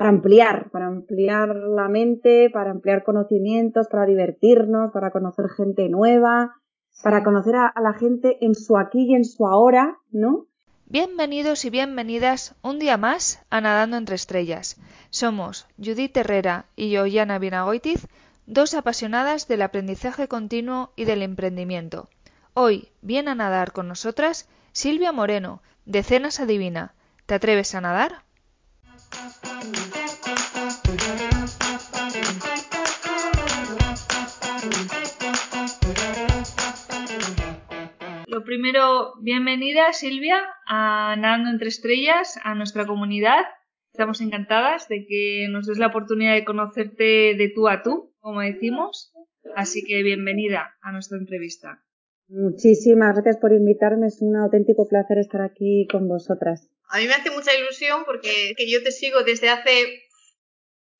para ampliar, para ampliar la mente, para ampliar conocimientos, para divertirnos, para conocer gente nueva, para conocer a, a la gente en su aquí y en su ahora, ¿no? Bienvenidos y bienvenidas un día más a Nadando entre Estrellas. Somos Judith Herrera y Joyana Vinagoitiz, dos apasionadas del aprendizaje continuo y del emprendimiento. Hoy viene a nadar con nosotras Silvia Moreno, de Cenas Adivina. ¿Te atreves a nadar? Primero, bienvenida Silvia a Nadando entre Estrellas, a nuestra comunidad. Estamos encantadas de que nos des la oportunidad de conocerte de tú a tú, como decimos. Así que bienvenida a nuestra entrevista. Muchísimas gracias por invitarme, es un auténtico placer estar aquí con vosotras. A mí me hace mucha ilusión porque que yo te sigo desde hace...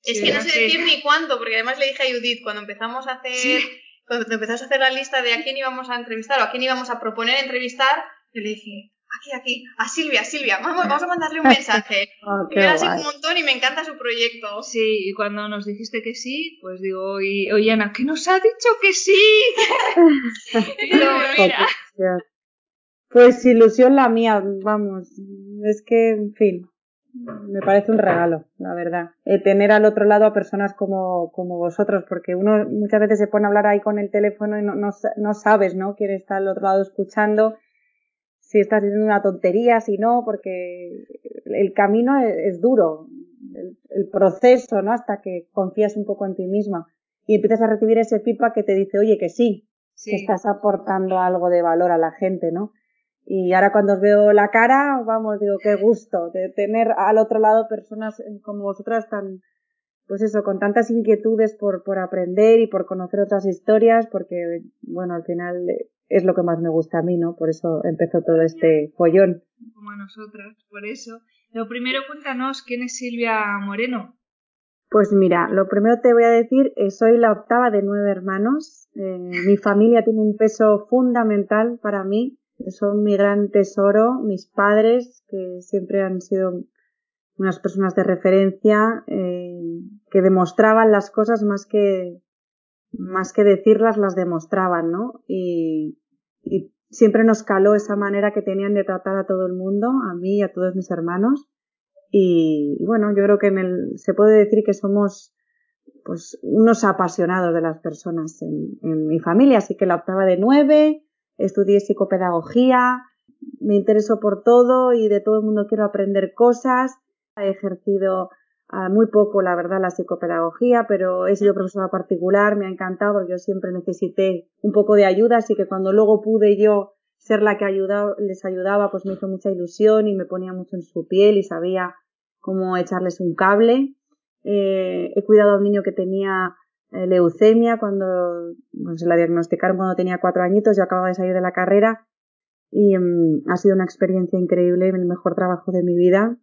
Es Sí, que no sé decir ni cuánto, porque además le dije a Judith cuando empezamos a hacer... Cuando empezamos a hacer la lista de a quién íbamos a entrevistar o a quién íbamos a proponer entrevistar, yo le dije, aquí, aquí, a Silvia, Silvia, vamos, vamos a mandarle un mensaje. Oh, Y me un montón y me encanta su proyecto. Sí, y cuando nos dijiste que sí, pues digo, oye, oye Ana, ¿qué nos ha dicho que sí? Y digo, mira. Pues ilusión la mía, vamos, es que, en fin, me parece un regalo, la verdad. Eh, tener al otro lado a personas como, como vosotros, porque uno muchas veces se pone a hablar ahí con el teléfono y no, no, no sabes, ¿no? Quién está al otro lado escuchando, si estás diciendo una tontería, si no, porque el camino es, es duro, el, el proceso, ¿no? Hasta que confías un poco en ti misma y empiezas a recibir ese feedback que te dice, oye, que sí, Sí. que estás aportando algo de valor a la gente, ¿no? Y ahora cuando os veo la cara, vamos, digo, qué gusto de tener al otro lado personas eh, como vosotras tan, pues eso, con tantas inquietudes por, por aprender y por conocer otras historias, porque, bueno, al final eh, es lo que más me gusta a mí, ¿no? Por eso empezó todo este follón. como a nosotras, por eso. Lo primero, cuéntanos quién es Silvia Moreno. Pues mira, lo primero te voy a decir, eh, soy la octava de nueve hermanos. Eh, mi familia tiene un peso fundamental para mí. Son mi gran tesoro, mis padres, que siempre han sido unas personas de referencia, eh, que demostraban las cosas más que, más que decirlas, las demostraban, ¿no? Y, y siempre nos caló esa manera que tenían de tratar a todo el mundo, a mí y a todos mis hermanos. Y, bueno, yo creo que en el, se puede decir que somos pues unos apasionados de las personas en, en mi familia, así que la octava de nueve, estudié psicopedagogía, me intereso por todo y de todo el mundo quiero aprender cosas, he ejercido ah, muy poco, la verdad, la psicopedagogía, pero he sido profesora particular, me ha encantado yo siempre necesité un poco de ayuda, así que cuando luego pude yo ser la que les ayudaba, pues me hizo mucha ilusión y me ponía mucho en su piel y sabía cómo echarles un cable. Eh, he cuidado a un niño que tenía leucemia cuando bueno, se la diagnosticaron cuando tenía cuatro añitos, yo acababa de salir de la carrera y mm, ha sido una experiencia increíble, el mejor trabajo de mi vida.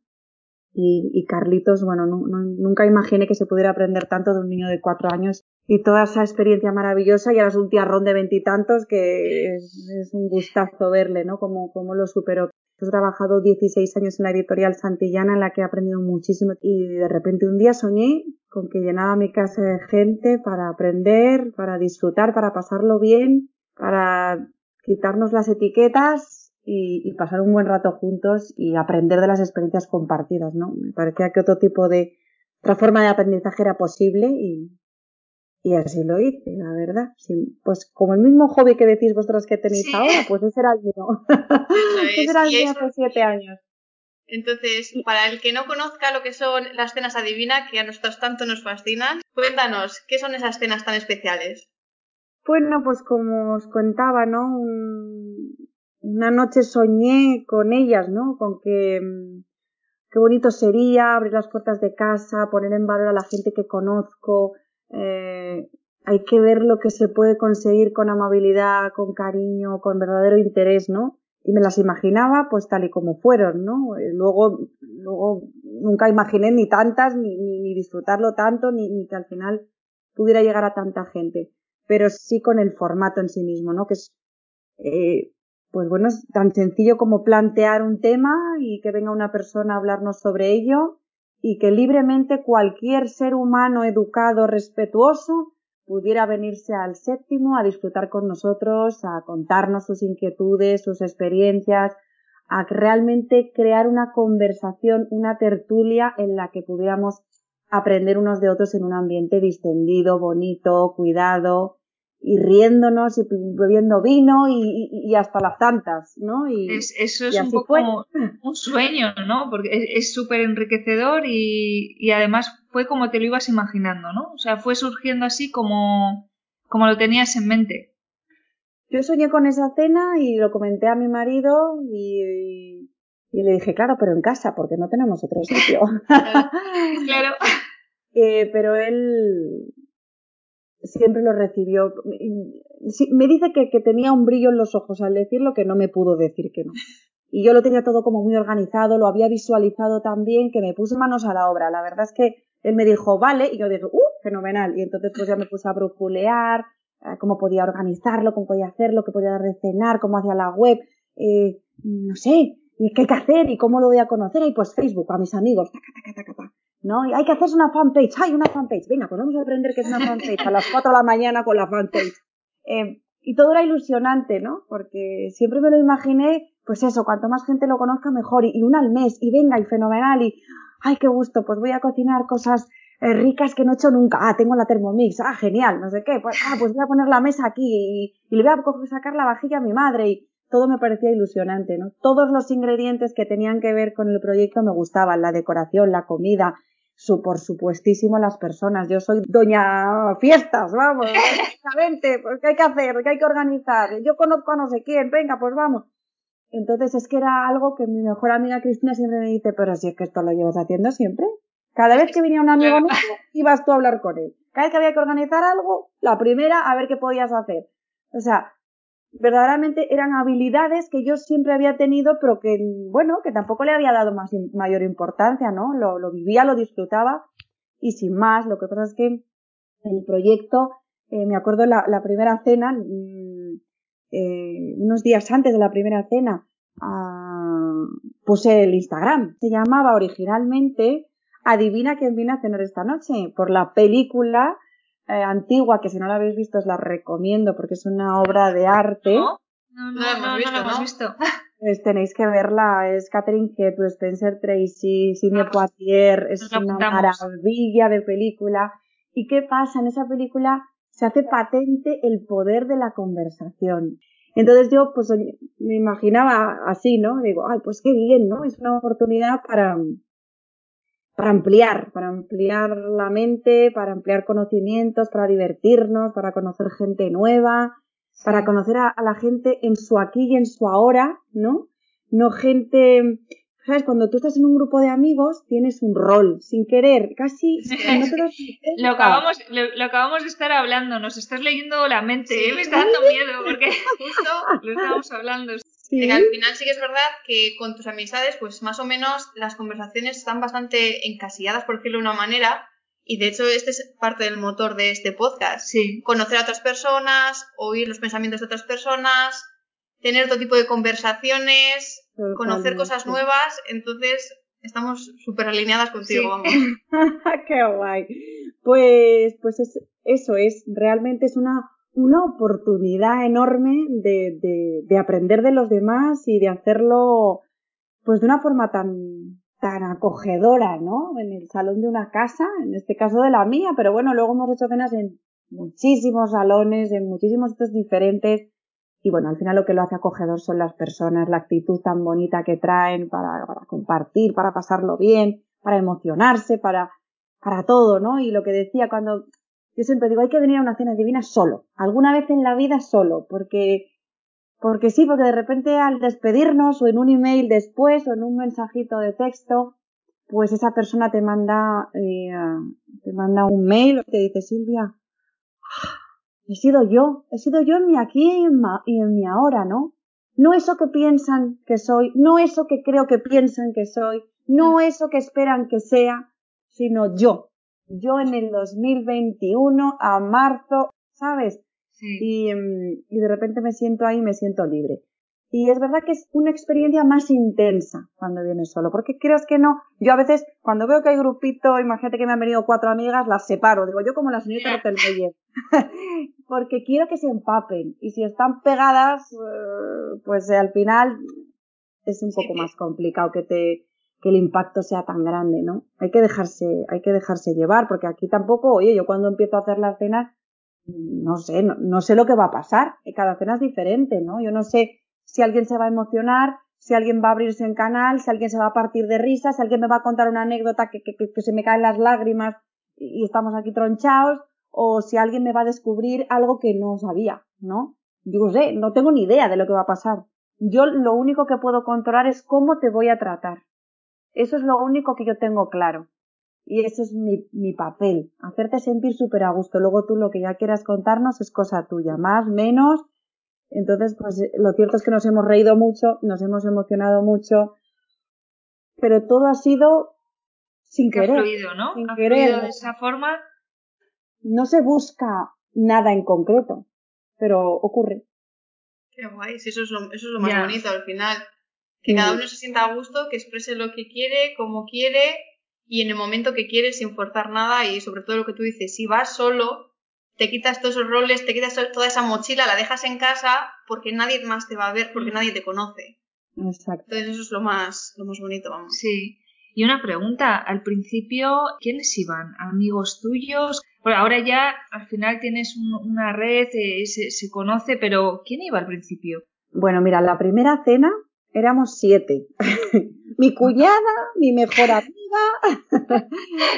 Y, Carlitos, bueno, nu- nu- nunca imaginé que se pudiera aprender tanto de un niño de cuatro años y toda esa experiencia maravillosa y ahora es un tiarrón de veintitantos que es, es un gustazo verle, ¿no? Cómo, cómo lo superó. He trabajado 16 años en la editorial Santillana en la que he aprendido muchísimo y de repente un día soñé con que llenaba mi casa de gente para aprender, para disfrutar, para pasarlo bien, para quitarnos las etiquetas y, y pasar un buen rato juntos y aprender de las experiencias compartidas, ¿no? Me parecía que otro tipo de, otra forma de aprendizaje era posible y, y así lo hice, la verdad. Sí, pues como el mismo hobby que decís vosotros que tenéis Sí. ahora, pues ese era el mío. es. ese era el Y mío eso- hace siete años. Entonces, para el que no conozca lo que son las cenas adivina, que a nosotros tanto nos fascinan, cuéntanos, ¿qué son esas cenas tan especiales? Bueno, pues como os contaba, ¿no? Un- una noche soñé con ellas, ¿no? Con que mm, qué bonito sería abrir las puertas de casa, poner en valor a la gente que conozco. Eh, hay que ver lo que se puede conseguir con amabilidad, con cariño, con verdadero interés, ¿no? Y me las imaginaba pues tal y como fueron, ¿no? Eh, Luego, luego nunca imaginé ni tantas, ni, ni, ni disfrutarlo tanto, ni, ni que al final pudiera llegar a tanta gente. Pero sí con el formato en sí mismo, ¿no? Que es, eh, pues bueno, es tan sencillo como plantear un tema y que venga una persona a hablarnos sobre ello y que libremente cualquier ser humano educado, respetuoso, pudiera venirse al séptimo a disfrutar con nosotros, a contarnos sus inquietudes, sus experiencias, a realmente crear una conversación, una tertulia en la que pudiéramos aprender unos de otros en un ambiente distendido, bonito, cuidado, y riéndonos y bebiendo vino y, hasta las tantas, ¿no? Y, eso es un poco un sueño, ¿no? Porque es súper enriquecedor y, además fue como te lo ibas imaginando, ¿no? O sea, fue surgiendo así como, como lo tenías en mente. Yo soñé con esa cena y lo comenté a mi marido y, y le dije, claro, pero en casa, porque no tenemos otro sitio. claro. Eh, pero él siempre lo recibió. Me dice que, que, tenía un brillo en los ojos al decirlo que no me pudo decir que no. Y yo lo tenía todo como muy organizado, lo había visualizado también, que me puse manos a la obra. La verdad es que él me dijo, vale, y yo dije, ¡uh! Fenomenal. Y entonces pues ya me puse a brujulear, cómo podía organizarlo, cómo podía hacerlo, qué podía dar de cenar, cómo hacía la web, eh, no sé, qué hay que hacer y cómo lo voy a conocer. Y pues Facebook, a mis amigos, taca, taca, taca, ¿no? Y hay que hacerse una fanpage, hay una fanpage, venga, pues vamos a aprender qué es una fanpage a las 4 de la mañana con la fanpage. Eh, y todo era ilusionante, ¿no? Porque siempre me lo imaginé, pues eso, cuanto más gente lo conozca mejor, y, una al mes, y venga, y fenomenal, y, ay, qué gusto, pues voy a cocinar cosas eh, ricas que no he hecho nunca, ah, tengo la Thermomix, ah, genial, no sé qué, pues, ah, pues voy a poner la mesa aquí, y, y le voy a sacar la vajilla a mi madre, y todo me parecía ilusionante, ¿no? Todos los ingredientes que tenían que ver con el proyecto me gustaban, la decoración, la comida, su, por supuestísimo las personas. Yo soy doña fiestas, vamos, exactamente, pues ¿qué hay que hacer? ¿Qué hay que organizar? Yo conozco a no sé quién, venga, pues vamos. Entonces es que era algo que mi mejor amiga Cristina siempre me dice, pero si es que esto lo llevas haciendo siempre. Cada vez que venía un amigo nuevo, ibas tú a hablar con él. Cada vez que había que organizar algo, la primera, a ver qué podías hacer. O sea, verdaderamente eran habilidades que yo siempre había tenido, pero que, bueno, que tampoco le había dado más, mayor importancia, ¿no? Lo, vivía, lo disfrutaba y sin más. Lo que pasa es que el proyecto, eh, me acuerdo la, la primera cena, mm, eh, unos días antes de la primera cena, ah, puse el Instagram. Se llamaba originalmente Adivina quién viene a cenar esta noche, por la película eh, antigua, que si no la habéis visto os la recomiendo porque es una obra de arte. No, no, no, no, no, la hemos visto. Pues tenéis que verla, es Catherine Hepburn, Spencer Tracy, Sidney ah, Poitier, es una maravilla de película. ¿Y qué pasa? En esa película se hace patente el poder de la conversación. Entonces yo pues me imaginaba así, ¿no? Digo, ay, pues qué bien, ¿no? Es una oportunidad para, para ampliar, para ampliar la mente, para ampliar conocimientos, para divertirnos, para conocer gente nueva, para conocer a, la gente en su aquí y en su ahora, ¿no? No gente, ¿sabes? Cuando tú estás en un grupo de amigos, tienes un rol, sin querer, casi... lo, acabamos, lo, acabamos de estar hablando, nos estás leyendo la mente, ¿eh? me está dando miedo, porque justo lo estábamos hablando al final sí que es verdad que con tus amistades, pues más o menos las conversaciones están bastante encasilladas, por decirlo de una manera. Y de hecho, este es parte del motor de este podcast. Sí. Conocer a otras personas, oír los pensamientos de otras personas, tener otro tipo de conversaciones, conocer cosas nuevas. Entonces, estamos súper alineadas contigo, vamos. Qué guay. Pues, pues es, eso es, realmente es una una oportunidad enorme de, de, de, aprender de los demás y de hacerlo pues de una forma tan, tan acogedora, ¿no? En el salón de una casa, en este caso de la mía, pero bueno, luego hemos hecho cenas en muchísimos salones, en muchísimos sitios diferentes y bueno, al final lo que lo hace acogedor son las personas, la actitud tan bonita que traen para, para compartir, para pasarlo bien, para emocionarse, para, para todo, ¿no? Y lo que decía cuando yo siempre digo, hay que venir a una cena divina solo, alguna vez en la vida solo, porque, porque sí, porque de repente al despedirnos o en un email después o en un mensajito de texto, pues esa persona te manda, eh, te manda un mail o te dice, Silvia, he sido yo, he sido yo en mi aquí y en, y en mi ahora, ¿no? No eso que piensan que soy, no eso que creo que piensan que soy, no eso que esperan que sea, sino yo, yo en el 2021 a marzo, ¿sabes? Sí. Y, mm, y de repente me siento ahí me siento libre. Y es verdad que es una experiencia más intensa cuando vienes solo, porque crees que no. Yo a veces, cuando veo que hay grupito, imagínate que me han venido cuatro amigas, las separo. Digo, yo como la señorita Rottenmeier. porque quiero que se empapen. Y si están pegadas, eh, pues al final es un poco más complicado que te, que el impacto sea tan grande, ¿no? Hay que dejarse, hay que dejarse llevar, porque aquí tampoco, oye, yo cuando empiezo a hacer las cenas, no sé, no, no sé lo que va a pasar. Cada cena es diferente, ¿no? Yo no sé si alguien se va a emocionar, si alguien va a abrirse en canal, si alguien se va a partir de risas, si alguien me va a contar una anécdota que, que, que se me caen las lágrimas y estamos aquí tronchados, o si alguien me va a descubrir algo que no sabía, ¿no? Yo sé, no tengo ni idea de lo que va a pasar. Yo lo único que puedo controlar es cómo te voy a tratar. Eso es lo único que yo tengo claro. Y eso es mi, mi papel, hacerte sentir súper a gusto. Luego tú lo que ya quieras contarnos es cosa tuya, más, menos, entonces, pues lo cierto es que nos hemos reído mucho, nos hemos emocionado mucho, pero todo ha sido sin que querer. Ha fluido, ¿no? Sin ha querer. fluido de esa forma. No se busca nada en concreto, pero ocurre. Qué guay, sí, eso es lo, eso es lo más Ya. bonito al final. Que cada uno se sienta a gusto, que exprese lo que quiere, como quiere y en el momento que quiere sin forzar nada y sobre todo lo que tú dices, si vas solo, te quitas todos esos roles, te quitas to- toda esa mochila, la dejas en casa porque nadie más te va a ver, porque nadie te conoce. Exacto. Entonces eso es lo más, lo más bonito, vamos. Sí. Y una pregunta, al principio, ¿quiénes iban? ¿Amigos tuyos? Bueno, ahora ya al final tienes un- una red, eh, se, se conoce, pero ¿quién iba al principio? Bueno, mira, la primera cena éramos siete. mi cuñada, mi mejor amiga,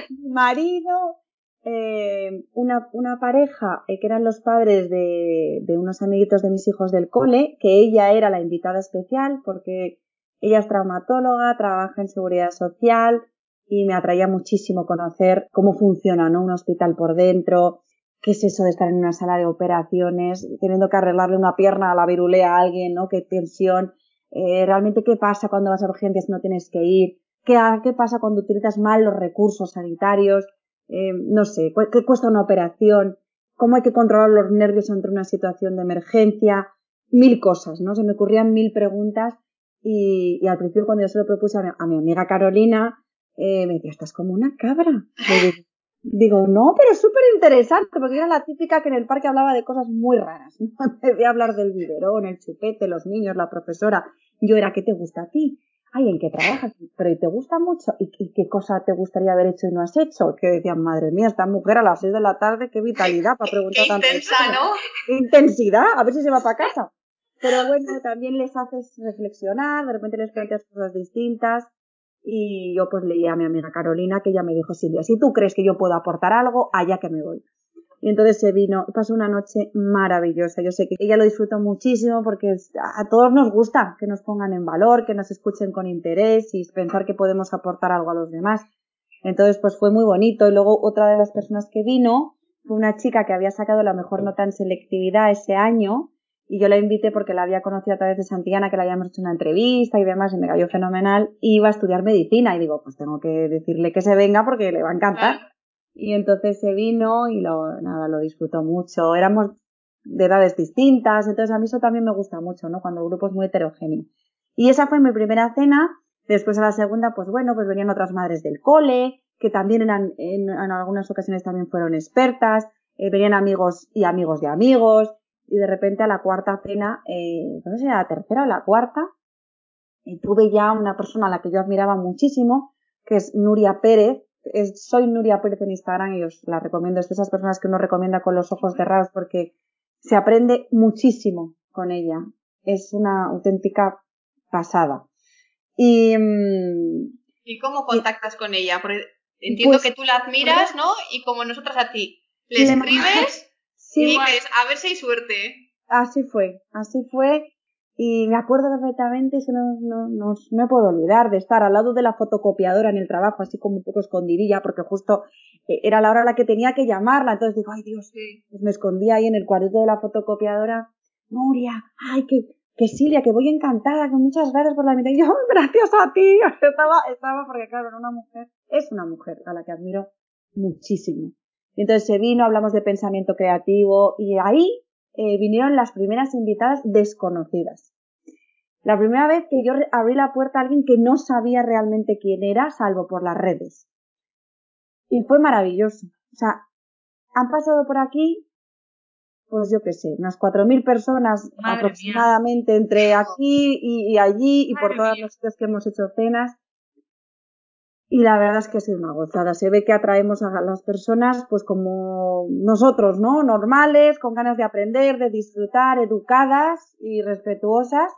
mi marido, eh, una, una pareja eh, que eran los padres de, de unos amiguitos de mis hijos del cole, que ella era la invitada especial porque ella es traumatóloga, trabaja en seguridad social y me atraía muchísimo conocer cómo funciona ¿no? un hospital por dentro, qué es eso de estar en una sala de operaciones, teniendo que arreglarle una pierna a la virulea a alguien, ¿no? Qué tensión, eh, realmente qué pasa cuando vas a urgencias no tienes que ir, qué, qué pasa cuando utilizas mal los recursos sanitarios, eh, no sé, qué cuesta una operación, cómo hay que controlar los nervios ante una situación de emergencia, mil cosas, ¿no? Se me ocurrían mil preguntas y, y al principio cuando yo se lo propuse a mi, amiga Carolina, eh, me decía, estás como una cabra. Digo, no, pero es súper interesante, porque era la típica que en el parque hablaba de cosas muy raras. ¿no? En vez de hablar del biberón, el chupete, los niños, la profesora. Yo era, ¿qué te gusta a ti? Ay, ¿en qué trabajas? Pero ¿y te gusta mucho? ¿Y, y qué cosa te gustaría haber hecho y no has hecho? Que decían, madre mía, esta mujer a las seis de la tarde, qué vitalidad para preguntar Qué tantas intensa. ¿no? Qué intensidad, a ver si se va para casa. Pero bueno, también les haces reflexionar, de repente les planteas cosas distintas. Y yo pues leí a mi amiga Carolina que ella me dijo, Silvia, si tú crees que yo puedo aportar algo, allá que me voy. Y entonces se vino, pasó una noche maravillosa. Yo sé que ella lo disfrutó muchísimo porque a todos nos gusta que nos pongan en valor, que nos escuchen con interés y pensar que podemos aportar algo a los demás. Entonces pues fue muy bonito. Y luego otra de las personas que vino fue una chica que había sacado la mejor nota en selectividad ese año y yo la invité porque la había conocido a través de Santillana, que le habíamos hecho una entrevista y demás, y me cayó fenomenal, y iba a estudiar medicina, y digo, pues tengo que decirle que se venga porque le va a encantar. Y entonces se vino y lo, nada, lo disfrutó mucho. Éramos de edades distintas, entonces a mí eso también me gusta mucho, ¿no? Cuando el grupo es muy heterogéneo. Y esa fue mi primera cena, después a la segunda, pues bueno, pues venían otras madres del cole, que también eran, en, en algunas ocasiones también fueron expertas, eh, venían amigos y amigos de amigos, y de repente a la cuarta cena, eh, no sé si era la tercera o la cuarta, y tuve ya una persona a la que yo admiraba muchísimo, que es Nuria Pérez, es, soy Nuria Pérez en Instagram y os la recomiendo, es de esas personas que uno recomienda con los ojos cerrados porque se aprende muchísimo con ella, es una auténtica pasada. Y, mm, ¿Y cómo contactas con ella? Porque entiendo Pues, que tú la admiras, ¿no? Y como nosotras a ti. Le escribes sí, a ver si hay suerte. Así fue, así fue. Y me acuerdo perfectamente, es que no, no, no, no me puedo olvidar de estar al lado de la fotocopiadora en el trabajo, así como un poco escondidilla, porque justo eh, era la hora a la que tenía que llamarla. Entonces digo, ay Dios, pues me escondí ahí en el cuadrito de la fotocopiadora. Nuria, ay, que, que Silvia, que voy encantada, que muchas gracias por la. Y yo, gracias a ti. Estaba, estaba, porque claro, era una mujer, es una mujer a la que admiro muchísimo. Y entonces se vino, hablamos de pensamiento creativo y ahí eh, vinieron las primeras invitadas desconocidas. La primera vez que yo abrí la puerta a alguien que no sabía realmente quién era, salvo por las redes. Y fue maravilloso. O sea, han pasado por aquí, pues yo qué sé, unas 4.000 personas aproximadamente entre aquí y, allí y por todas las veces que hemos hecho cenas. Y la verdad es que sido una gozada. Se ve que atraemos a las personas, pues como nosotros, ¿no? Normales, con ganas de aprender, de disfrutar, educadas y respetuosas.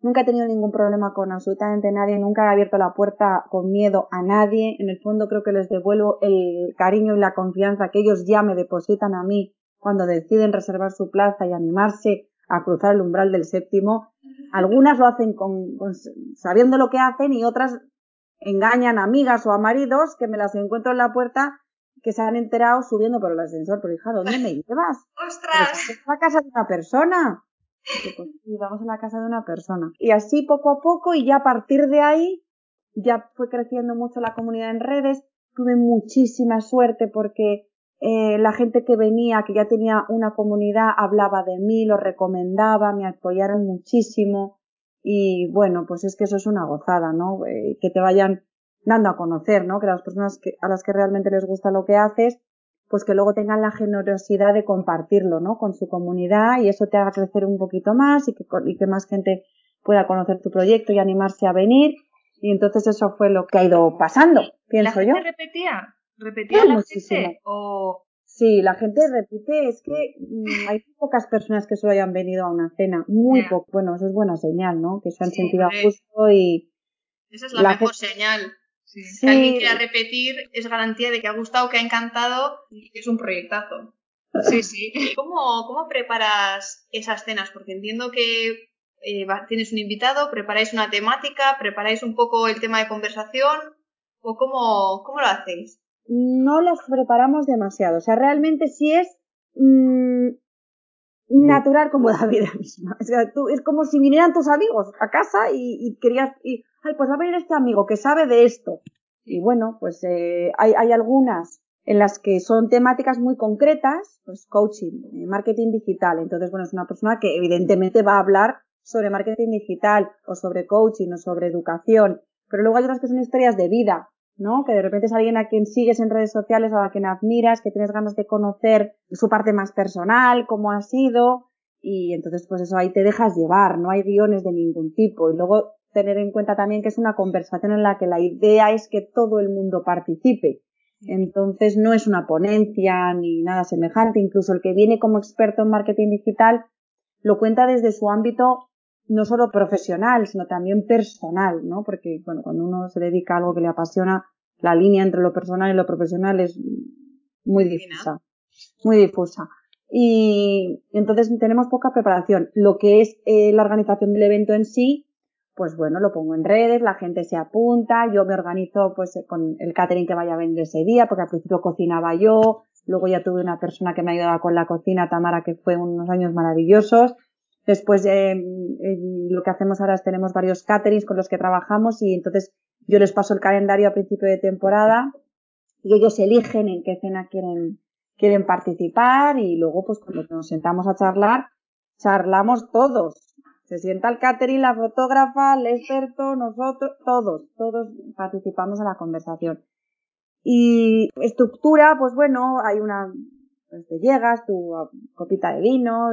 Nunca he tenido ningún problema con absolutamente nadie, nunca he abierto la puerta con miedo a nadie. En el fondo creo que les devuelvo el cariño y la confianza que ellos ya me depositan a mí cuando deciden reservar su plaza y animarse a cruzar el umbral del séptimo. Algunas lo hacen con, sabiendo lo que hacen y otras engañan a amigas o a maridos que me las encuentro en la puerta que se han enterado subiendo por el ascensor. Pero hija, ¿dónde me llevas? ¡Ostras! Es la casa de una persona. Pues vamos a la casa de una persona. Y así poco a poco y ya a partir de ahí ya fue creciendo mucho la comunidad en redes. Tuve muchísima suerte porque eh, la gente que venía, que ya tenía una comunidad, hablaba de mí, lo recomendaba, me apoyaron muchísimo. Y bueno, pues es que eso es una gozada, ¿no? Eh, que te vayan dando a conocer, ¿no? Que las personas que, a las que realmente les gusta lo que haces, pues que luego tengan la generosidad de compartirlo, ¿no? Con su comunidad y eso te haga crecer un poquito más y que, y que más gente pueda conocer tu proyecto y animarse a venir. Y entonces eso fue lo que ha ido pasando, pienso ¿La yo. gente repetía? ¿Repetía la gente? O Sí, la gente repite, es que mm, hay pocas personas que solo hayan venido a una cena, muy poco. Bueno, eso es buena señal, ¿no? Que se han sentido a gusto y... Esa es la, mejor señal. Sí. Que alguien quiera repetir es garantía de que ha gustado, que ha encantado y que es un proyectazo. Sí, sí. ¿Cómo, cómo preparas esas cenas? Porque entiendo que eh, tienes un invitado, preparáis una temática, preparáis un poco el tema de conversación, o cómo, cómo lo hacéis? No las preparamos demasiado. O sea, realmente sí es mm, natural como la vida misma. O sea, es como si vinieran tus amigos a casa y, querías, y, ay, pues va a venir este amigo que sabe de esto. Y bueno, pues eh, hay, hay algunas en las que son temáticas muy concretas, pues coaching, eh, marketing digital. Entonces, bueno, es una persona que evidentemente va a hablar sobre marketing digital o sobre coaching o sobre educación. Pero luego hay otras que son historias de vida, ¿no? Que de repente es alguien a quien sigues en redes sociales o a quien admiras, que tienes ganas de conocer su parte más personal, cómo ha sido, y entonces pues eso ahí te dejas llevar, no hay guiones de ningún tipo. Y luego tener en cuenta también que es una conversación en la que la idea es que todo el mundo participe. Entonces no es una ponencia ni nada semejante, incluso el que viene como experto en marketing digital lo cuenta desde su ámbito no solo profesional, sino también personal, ¿no? Porque, bueno, cuando uno se dedica a algo que le apasiona, la línea entre lo personal y lo profesional es muy difusa, muy difusa. Y entonces tenemos poca preparación. Lo que es eh, la organización del evento en sí, pues bueno, lo pongo en redes, la gente se apunta, yo me organizo pues con el catering que vaya a vender ese día, porque al principio cocinaba yo, luego ya tuve una persona que me ayudaba con la cocina, Tamara, que fue unos años maravillosos, Después eh, lo que hacemos ahora es tenemos varios caterings con los que trabajamos y entonces yo les paso el calendario a principio de temporada y ellos eligen en qué cena quieren, quieren participar y luego pues cuando nos sentamos a charlar, charlamos todos. Se sienta el catering, la fotógrafa, el experto, nosotros, todos, todos participamos en la conversación. Y estructura, pues bueno, hay una pues te llegas, tu copita de vino,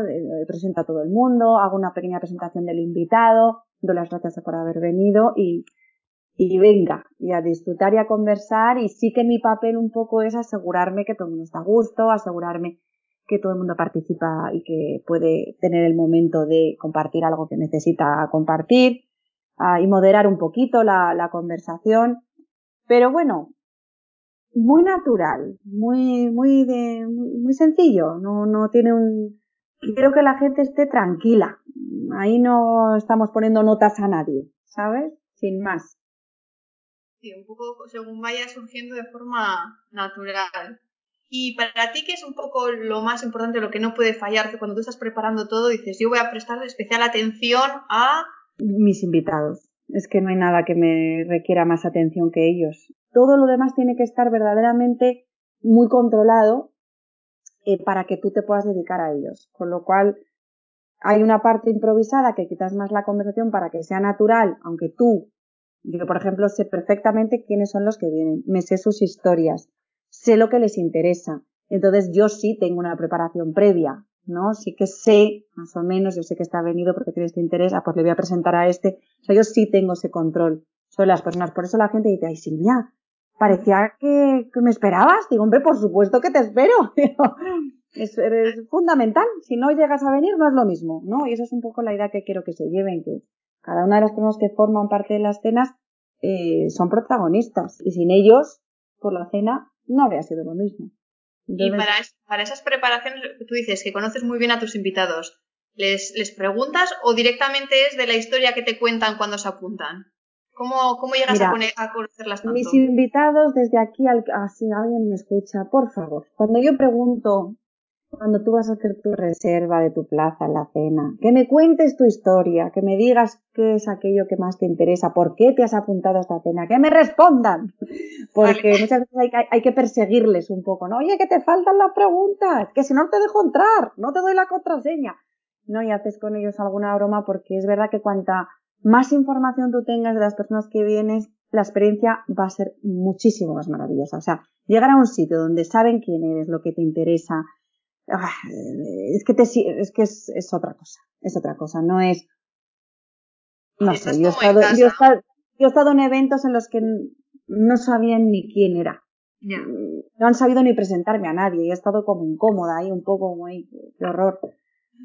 presenta a todo el mundo, hago una pequeña presentación del invitado, doy las gracias por haber venido y, y venga, y a disfrutar y a conversar y sí que mi papel un poco es asegurarme que todo el mundo está a gusto, asegurarme que todo el mundo participa y que puede tener el momento de compartir algo que necesita compartir ah, y moderar un poquito la, la conversación. Pero bueno, muy natural, muy, muy de, muy sencillo, no, no tiene un, quiero que la gente esté tranquila. Ahí no estamos poniendo notas a nadie, ¿sabes? Sin más. Sí, un poco según vaya surgiendo de forma natural. Y para ti, ¿qué es un poco lo más importante, lo que no puede fallar? Que cuando tú estás preparando todo, dices, yo voy a prestar especial atención a... Mis invitados. Es que no hay nada que me requiera más atención que ellos. Todo lo demás tiene que estar verdaderamente muy controlado eh, para que tú te puedas dedicar a ellos. Con lo cual, hay una parte improvisada que quitas más la conversación para que sea natural, aunque tú, yo por ejemplo sé perfectamente quiénes son los que vienen, me sé sus historias, sé lo que les interesa. Entonces yo sí tengo una preparación previa, ¿no? Sí que sé, más o menos, yo sé que está venido porque tiene este interés, ah, pues le voy a presentar a este. O sea, yo sí tengo ese control sobre las personas. Por eso la gente dice, ay, Silvia, parecía que, que me esperabas. Digo, hombre, por supuesto que te espero. es, es, fundamental. Si no llegas a venir, no es lo mismo, ¿no? Y eso es un poco la idea que quiero que se lleven, que cada una de las personas que forman parte de las cenas eh, son protagonistas. Y sin ellos, por la cena, no habría sido lo mismo. Y para, para, esas preparaciones, tú dices que conoces muy bien a tus invitados. ¿Les, ¿Les preguntas o directamente es de la historia que te cuentan cuando se apuntan? ¿Cómo, cómo llegas Mira, a, poner, a conocerlas tanto? Mis invitados desde aquí, al, si alguien me escucha, por favor, cuando yo pregunto cuando tú vas a hacer tu reserva de tu plaza en la cena, que me cuentes tu historia, que me digas qué es aquello que más te interesa, por qué te has apuntado a esta cena, que me respondan, porque muchas veces hay, hay, hay, que perseguirles un poco, ¿no? Oye, que te faltan las preguntas, que si no te dejo entrar, no te doy la contraseña. No, y haces con ellos alguna broma porque es verdad que cuanta más información tú tengas de las personas que vienes, la experiencia va a ser muchísimo más maravillosa. O sea, llegar a un sitio donde saben quién eres, lo que te interesa, Ah, es que te, es que es, es, otra cosa, es otra cosa, no es, no sé, yo he, estado, yo, he estado, yo he estado en eventos en los que no sabían ni quién era. Yeah. No han sabido ni presentarme a nadie y he estado como incómoda ahí, un poco muy, qué horror.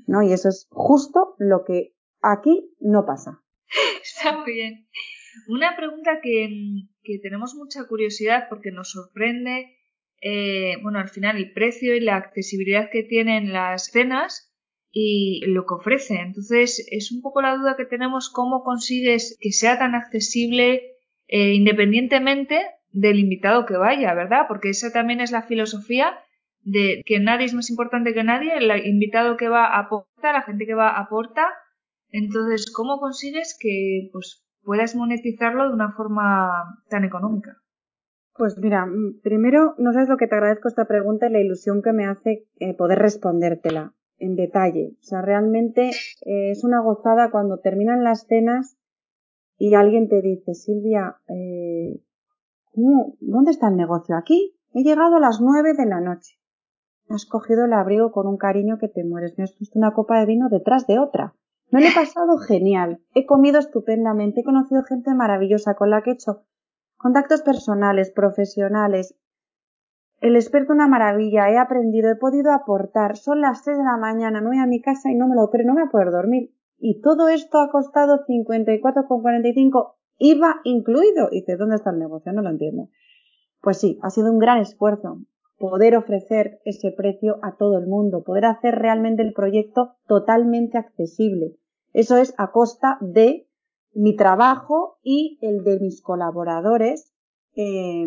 ¿No? Y eso es justo lo que aquí no pasa. Está muy bien. Una pregunta que, que tenemos mucha curiosidad porque nos sorprende eh, bueno, al final el precio y la accesibilidad que tienen las cenas y lo que ofrece. Entonces, es un poco la duda que tenemos cómo consigues que sea tan accesible eh, independientemente del invitado que vaya, ¿verdad? Porque esa también es la filosofía de que nadie es más importante que nadie, el invitado que va aporta, la gente que va aporta. Entonces, ¿cómo consigues que pues, puedas monetizarlo de una forma tan económica? Pues mira, mm, primero, no sabes lo que te agradezco esta pregunta y la ilusión que me hace eh, poder respondértela en detalle. O sea, realmente eh, es una gozada cuando terminan las cenas y alguien te dice, Silvia, eh, ¿dónde está el negocio? Aquí. He llegado a las nueve de la noche. Has cogido el abrigo con un cariño que te mueres. Me has puesto una copa de vino detrás de otra. Me lo he pasado genial. He comido estupendamente. He conocido gente maravillosa con la que he hecho contactos personales, profesionales. El experto una maravilla, he aprendido, he podido aportar. Son las 3 de la mañana, me voy a mi casa y no me lo creo, no me voy a poder dormir. Y todo esto ha costado 54,45 IVA incluido. Y dice, ¿dónde está el negocio? No lo entiendo. Pues sí, ha sido un gran esfuerzo poder ofrecer ese precio a todo el mundo, poder hacer realmente el proyecto totalmente accesible. Eso es a costa de mi trabajo y el de mis colaboradores eh,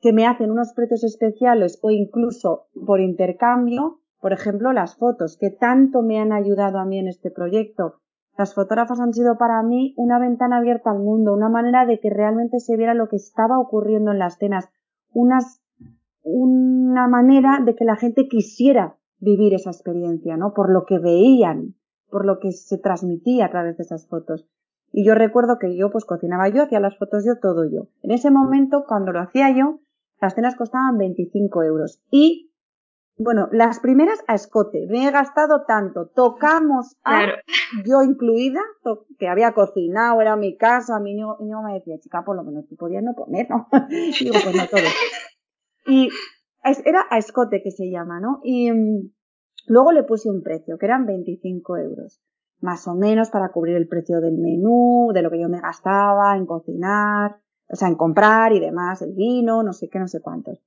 que me hacen unos precios especiales o incluso por intercambio, por ejemplo, las fotos que tanto me han ayudado a mí en este proyecto. Las fotógrafas han sido para mí una ventana abierta al mundo, una manera de que realmente se viera lo que estaba ocurriendo en las cenas, unas, una manera de que la gente quisiera vivir esa experiencia, ¿no? Por lo que veían, por lo que se transmitía a través de esas fotos. Y yo recuerdo que yo pues cocinaba yo, hacía las fotos yo, todo yo. En ese momento, cuando lo hacía yo, las cenas costaban 25 euros. Y, bueno, las primeras a escote. Me he gastado tanto. Tocamos a, Claro. yo incluida, que había cocinado, era mi casa, mi niño, mi niño me decía, chica, por lo menos tú podías no poner, ¿no? Y digo, pues no todo. Y era a escote que se llama, ¿no? Y mm, luego le puse un precio, que eran 25 euros más o menos para cubrir el precio del menú, de lo que yo me gastaba en cocinar, o sea, en comprar y demás, el vino, no sé qué, no sé cuántos.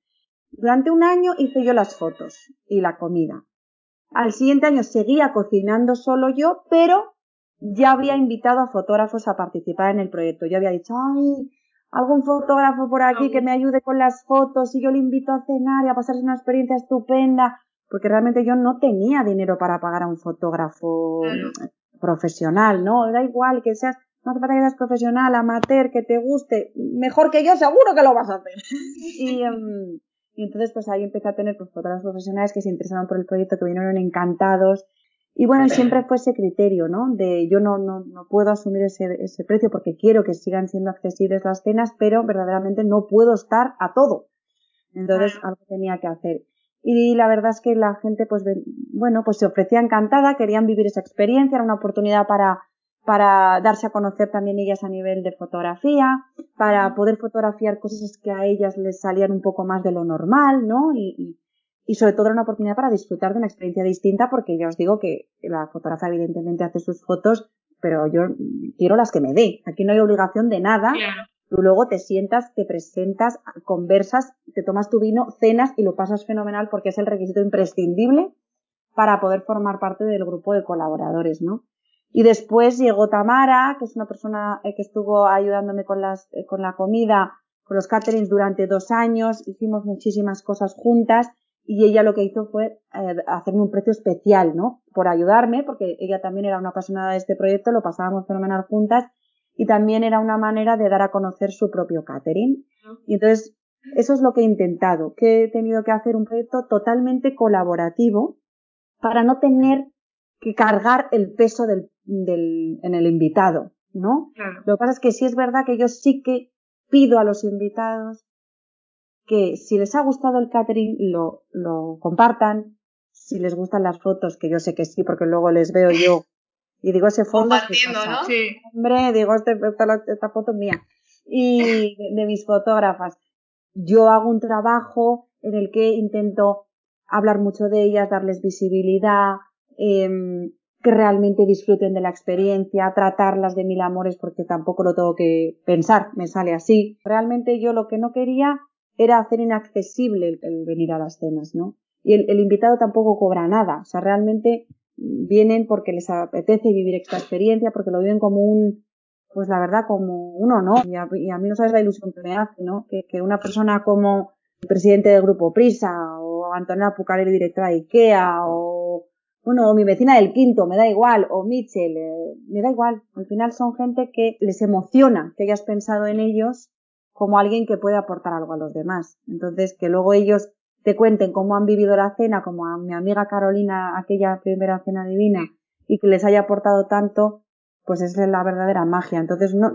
Durante un año hice yo las fotos y la comida. Al siguiente año seguía cocinando solo yo, pero ya había invitado a fotógrafos a participar en el proyecto. Yo había dicho, ay, algún fotógrafo por aquí que me ayude con las fotos y yo le invito a cenar y a pasarse una experiencia estupenda, porque realmente yo no tenía dinero para pagar a un fotógrafo Claro. profesional, ¿no? Da igual que seas, no hace falta que seas profesional, amateur, que te guste, mejor que yo seguro que lo vas a hacer. Y, y entonces pues ahí empecé a tener pues, fotógrafos profesionales que se interesaban por el proyecto, que vinieron encantados Y bueno, siempre fue ese criterio, ¿no? De yo no, no, no puedo asumir ese, ese precio porque quiero que sigan siendo accesibles las cenas, pero verdaderamente no puedo estar a todo. Entonces algo tenía que hacer. Y la verdad es que la gente, pues, bueno, pues se ofrecía encantada, querían vivir esa experiencia, era una oportunidad para, para darse a conocer también ellas a nivel de fotografía, para poder fotografiar cosas que a ellas les salían un poco más de lo normal, ¿no? Y, y, sobre todo era una oportunidad para disfrutar de una experiencia distinta, porque ya os digo que la fotógrafa evidentemente hace sus fotos, pero yo quiero las que me dé. Aquí no hay obligación de nada. Tú luego te sientas, te presentas, conversas, te tomas tu vino, cenas y lo pasas fenomenal porque es el requisito imprescindible para poder formar parte del grupo de colaboradores, ¿no? Y después llegó Tamara, que es una persona eh, que estuvo ayudándome con las, eh, con la comida, con los caterings durante dos años, hicimos muchísimas cosas juntas y ella lo que hizo fue eh, hacerme un precio especial, ¿no? Por ayudarme, porque ella también era una apasionada de este proyecto, lo pasábamos fenomenal juntas y también era una manera de dar a conocer su propio catering. Y entonces, eso es lo que he intentado, que he tenido que hacer un proyecto totalmente colaborativo para no tener que cargar el peso del, del, en el invitado, ¿no? Lo que pasa es que sí es verdad que yo sí que pido a los invitados que si les ha gustado el catering lo, lo compartan, si les gustan las fotos, que yo sé que sí, porque luego les veo yo y digo, ese fondo. Compartiendo, ¿no? Sí. Hombre, digo, este, esta, esta, foto es mía. Y de, mis fotógrafas. Yo hago un trabajo en el que intento hablar mucho de ellas, darles visibilidad, eh, que realmente disfruten de la experiencia, tratarlas de mil amores porque tampoco lo tengo que pensar, me sale así. Realmente yo lo que no quería era hacer inaccesible el, venir a las cenas, ¿no? Y el, el, invitado tampoco cobra nada, o sea, realmente vienen porque les apetece vivir esta experiencia, porque lo viven como un, pues la verdad, como un honor. Y a, y a mí no sabes la ilusión que me hace, ¿no? Que, una persona como el presidente del grupo Prisa, o Antonella Pucarelli, directora de Ikea, o, bueno, mi vecina del quinto, me da igual, o Mitchell, eh, me da igual. Al final son gente que les emociona que hayas pensado en ellos como alguien que puede aportar algo a los demás. Entonces, que luego ellos te cuenten cómo han vivido la cena, como a mi amiga Carolina, aquella primera cena divina, y que les haya aportado tanto, pues es la verdadera magia. Entonces, no,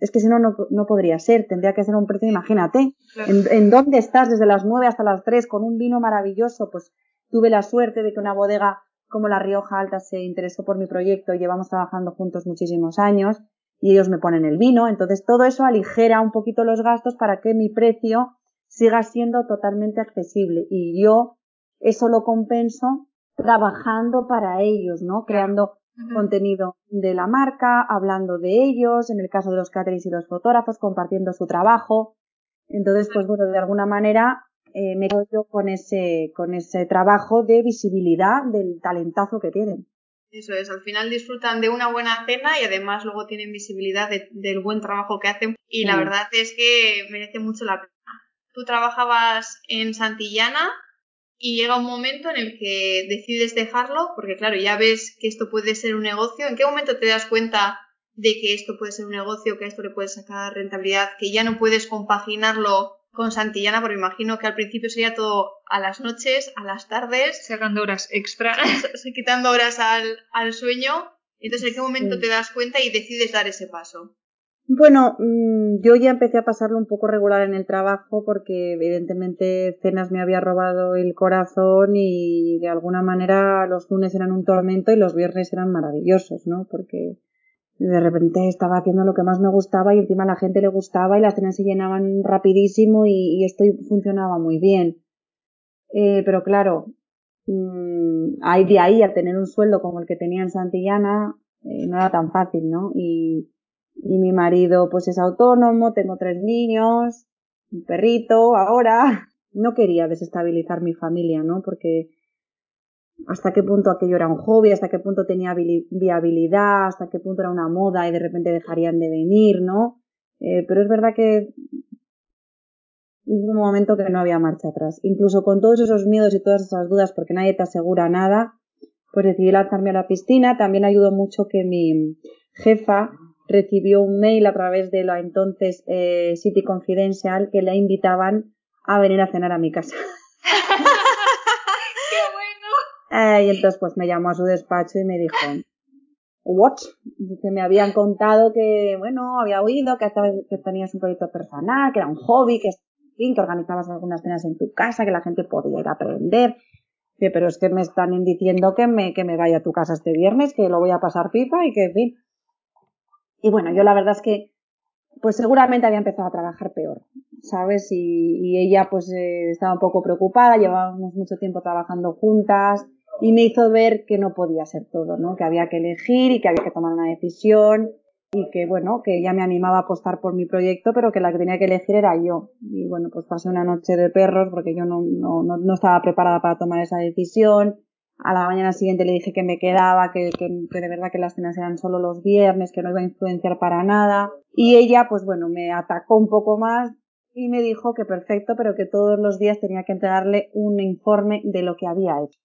es que si no, no, podría ser, tendría que ser un precio, imagínate, en, en, dónde estás desde las nueve hasta las tres con un vino maravilloso, pues tuve la suerte de que una bodega como la Rioja Alta se interesó por mi proyecto y llevamos trabajando juntos muchísimos años y ellos me ponen el vino, entonces todo eso aligera un poquito los gastos para que mi precio siga siendo totalmente accesible. Y yo eso lo compenso trabajando para ellos, ¿no? Creando contenido de la marca, hablando de ellos, en el caso de los caterings y los fotógrafos, compartiendo su trabajo. Entonces, pues bueno, de alguna manera eh, me quedo yo con ese, con ese trabajo de visibilidad del talentazo que tienen. Eso es, al final disfrutan de una buena cena y además luego tienen visibilidad del buen trabajo que hacen y la verdad es que merece mucho la pena tú trabajabas en Santillana y llega un momento en el que decides dejarlo, porque claro, ya ves que esto puede ser un negocio. ¿En qué momento te das cuenta de que esto puede ser un negocio, que a esto le puedes sacar rentabilidad, que ya no puedes compaginarlo con Santillana, porque imagino que al principio sería todo a las noches, a las tardes. Sacando horas extra. quitando horas al, al sueño. Entonces, ¿en qué momento te das cuenta y decides dar ese paso? Bueno, mm, yo ya empecé a pasarlo un poco regular en el trabajo porque evidentemente Cenas me había robado el corazón y de alguna manera los lunes eran un tormento y los viernes eran maravillosos, ¿no? Porque de repente estaba haciendo lo que más me gustaba y encima a la gente le gustaba y las cenas se llenaban rapidísimo y, esto funcionaba muy bien. Eh, pero claro, mmm, de ahí a tener un sueldo como el que tenía en Santillana eh, no era tan fácil, ¿no? Y, y mi marido pues es autónomo, tengo tres niños, un perrito ahora. No quería desestabilizar mi familia, ¿no? Porque hasta qué punto aquello era un hobby, hasta qué punto tenía viabilidad, hasta qué punto era una moda y de repente dejarían de venir, ¿no? Eh, pero es verdad que hubo un momento que no había marcha atrás. Incluso con todos esos miedos y todas esas dudas, porque nadie te asegura nada, pues decidí lanzarme a la piscina. También ayudó mucho que mi jefa recibió un mail a través de la entonces eh, City Confidential que le invitaban a venir a cenar a mi casa. Eh, y entonces pues me llamó a su despacho y me dijo, what? Dice, me habían contado que, bueno, había oído que, que tenías un proyecto personal, que era un hobby, que, que organizabas algunas cenas en tu casa, que la gente podía ir a aprender. Dice, pero es que me están diciendo que me, que me vaya a tu casa este viernes, que lo voy a pasar pipa y que, en fin. Y bueno, yo la verdad es que, pues seguramente había empezado a trabajar peor, ¿sabes? Y, y ella pues eh, estaba un poco preocupada, llevábamos mucho tiempo trabajando juntas, y me hizo ver que no podía ser todo, ¿no? Que había que elegir y que había que tomar una decisión y que, bueno, que ella me animaba a apostar por mi proyecto, pero que la que tenía que elegir era yo. Y bueno, pues pasé una noche de perros porque yo no, no, no, estaba preparada para tomar esa decisión. A la mañana siguiente le dije que me quedaba, que, que, que, de verdad que las cenas eran solo los viernes, que no iba a influenciar para nada. Y ella, pues bueno, me atacó un poco más y me dijo que perfecto, pero que todos los días tenía que entregarle un informe de lo que había hecho.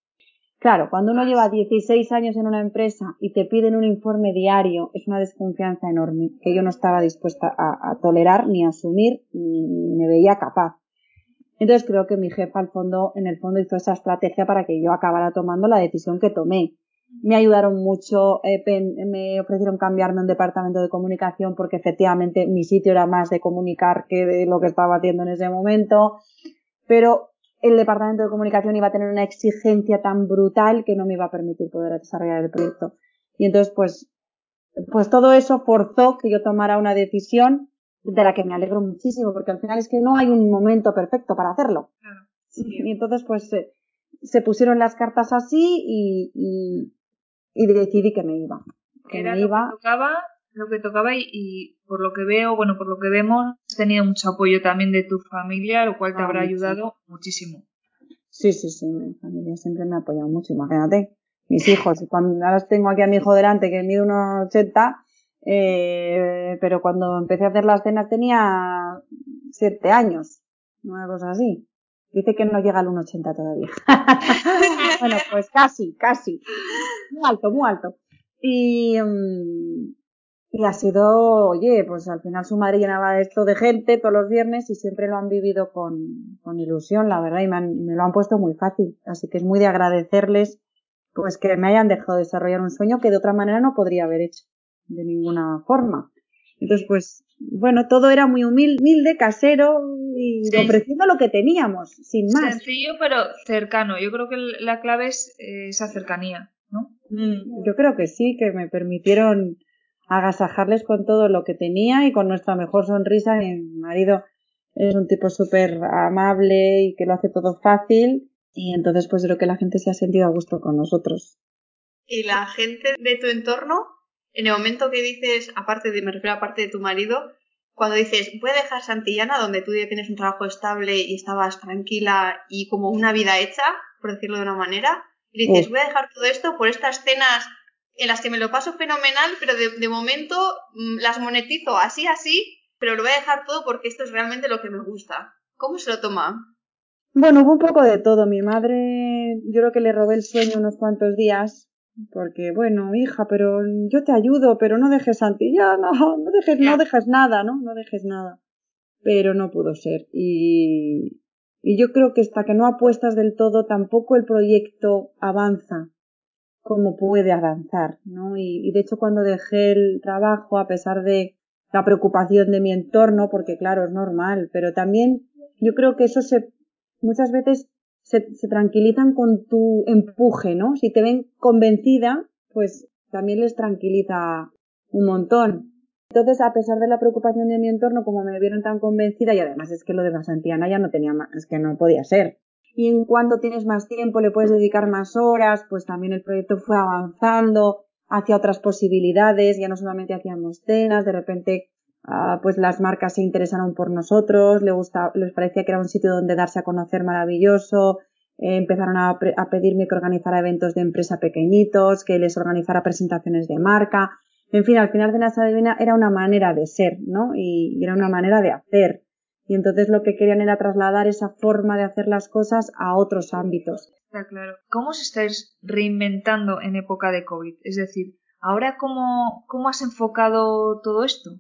Claro, cuando uno lleva 16 años en una empresa y te piden un informe diario, es una desconfianza enorme que yo no estaba dispuesta a, tolerar ni a asumir ni, me veía capaz. Entonces creo que mi jefa al fondo, en el fondo hizo esa estrategia para que yo acabara tomando la decisión que tomé. Me ayudaron mucho, eh, me ofrecieron cambiarme a un departamento de comunicación porque efectivamente mi sitio era más de comunicar que de lo que estaba haciendo en ese momento. Pero el departamento de comunicación iba a tener una exigencia tan brutal que no me iba a permitir poder desarrollar el proyecto. Y entonces, pues, pues todo eso forzó que yo tomara una decisión de la que me alegro muchísimo, porque al final es que no hay un momento perfecto para hacerlo. Y entonces, pues, se, pusieron las cartas así y, y, y, decidí que me iba. Que Era me iba. tocaba lo que tocaba y, por lo que veo, bueno, por lo que vemos, has tenido mucho apoyo también de tu familia, lo cual te ah, habrá ayudado muchísimo. Sí, sí, sí, mi familia siempre me ha apoyado mucho, imagínate. Mis hijos, cuando ahora tengo aquí a mi hijo delante que mide unos 80, eh, pero cuando empecé a hacer las cenas tenía 7 años, una cosa así. Dice que no llega al 1,80 todavía. bueno, pues casi, casi. Muy alto, muy alto. Y, mm, y ha sido, oye, pues al final su madre llenaba esto de gente todos los viernes y siempre lo han vivido con, con ilusión, la verdad, y me, me, lo han puesto muy fácil. Así que es muy de agradecerles, pues que me hayan dejado desarrollar un sueño que de otra manera no podría haber hecho, de ninguna forma. Entonces, pues, bueno, todo era muy humilde, casero y ofreciendo lo que teníamos, sin más. Sencillo, pero cercano. Yo creo que la clave es eh, esa cercanía, ¿no? Mm, yo creo que sí, que me permitieron agasajarles con todo lo que tenía y con nuestra mejor sonrisa. Mi marido es un tipo súper amable y que lo hace todo fácil y entonces pues creo que la gente se ha sentido a gusto con nosotros. ¿Y la gente de tu entorno? En el momento que dices, aparte de, me refiero aparte de tu marido, cuando dices, voy a dejar Santillana, donde tú ya tienes un trabajo estable y estabas tranquila y como una vida hecha, por decirlo de una manera, y dices, voy a dejar todo esto por estas cenas en las que me lo paso fenomenal, pero de, momento mm, las monetizo así, así, pero lo voy a dejar todo porque esto es realmente lo que me gusta. ¿Cómo se lo toma? Bueno, hubo un poco de todo. Mi madre, yo creo que le robé el sueño unos cuantos días, porque, bueno, hija, pero yo te ayudo, pero no dejes ya no, no dejes, no dejes nada, ¿no? No dejes nada. Pero no pudo ser. Y, y yo creo que hasta que no apuestas del todo, tampoco el proyecto avanza cómo puede avanzar, ¿no? Y, de hecho cuando dejé el trabajo, a pesar de la preocupación de mi entorno, porque claro, es normal, pero también yo creo que eso se, muchas veces se, se tranquilizan con tu empuje, ¿no? Si te ven convencida, pues también les tranquiliza un montón. Entonces, a pesar de la preocupación de mi entorno, como me vieron tan convencida, y además es que lo de la Santiana ya no tenía más, es que no podía ser y en cuanto tienes más tiempo le puedes dedicar más horas, pues también el proyecto fue avanzando hacia otras posibilidades, ya no solamente hacíamos cenas, de repente ah, pues las marcas se interesaron por nosotros, les, les parecía que era un sitio donde darse a conocer maravilloso, eh, empezaron a, pedirme que organizara eventos de empresa pequeñitos, que les organizara presentaciones de marca, en fin, al final de la Divina era una manera de ser, ¿no? y era una manera de hacer y entonces lo que querían era trasladar esa forma de hacer las cosas a otros ámbitos. Está claro. ¿Cómo os estáis reinventando en época de COVID? Es decir, ahora cómo, cómo has enfocado todo esto?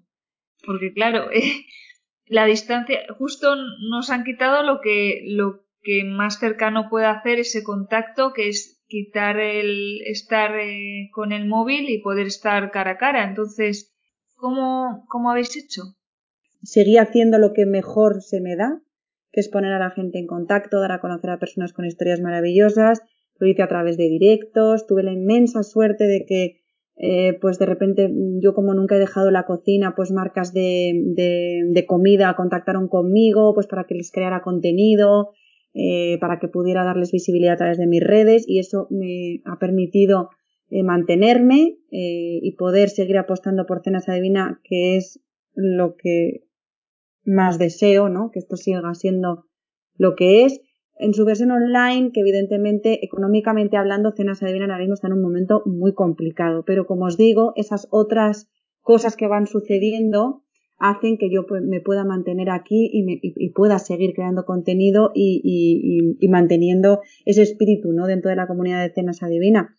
Porque claro, la distancia, justo nos han quitado lo que, lo que más cercano puede hacer ese contacto que es quitar el estar eh, con el móvil y poder estar cara a cara. Entonces, ¿cómo, ¿cómo habéis hecho? Seguí haciendo lo que mejor se me da, que es poner a la gente en contacto, dar a conocer a personas con historias maravillosas. Lo hice a través de directos, tuve la inmensa suerte de que eh, pues de repente yo como nunca he dejado la cocina, pues marcas de, comida contactaron conmigo, pues para que les creara contenido, eh, para que pudiera darles visibilidad a través de mis redes y eso me ha permitido eh, mantenerme y poder seguir apostando por Cenas Adivina, que es lo que más deseo, ¿no? Que esto siga siendo lo que es. En su versión online, que evidentemente, económicamente hablando, Cenas Adivina ahora mismo está en un momento muy complicado. Pero como os digo, esas otras cosas que van sucediendo hacen que yo me pueda mantener aquí y, me, y, pueda seguir creando contenido y, y, manteniendo ese espíritu ¿no? dentro de la comunidad de Cenas Adivina.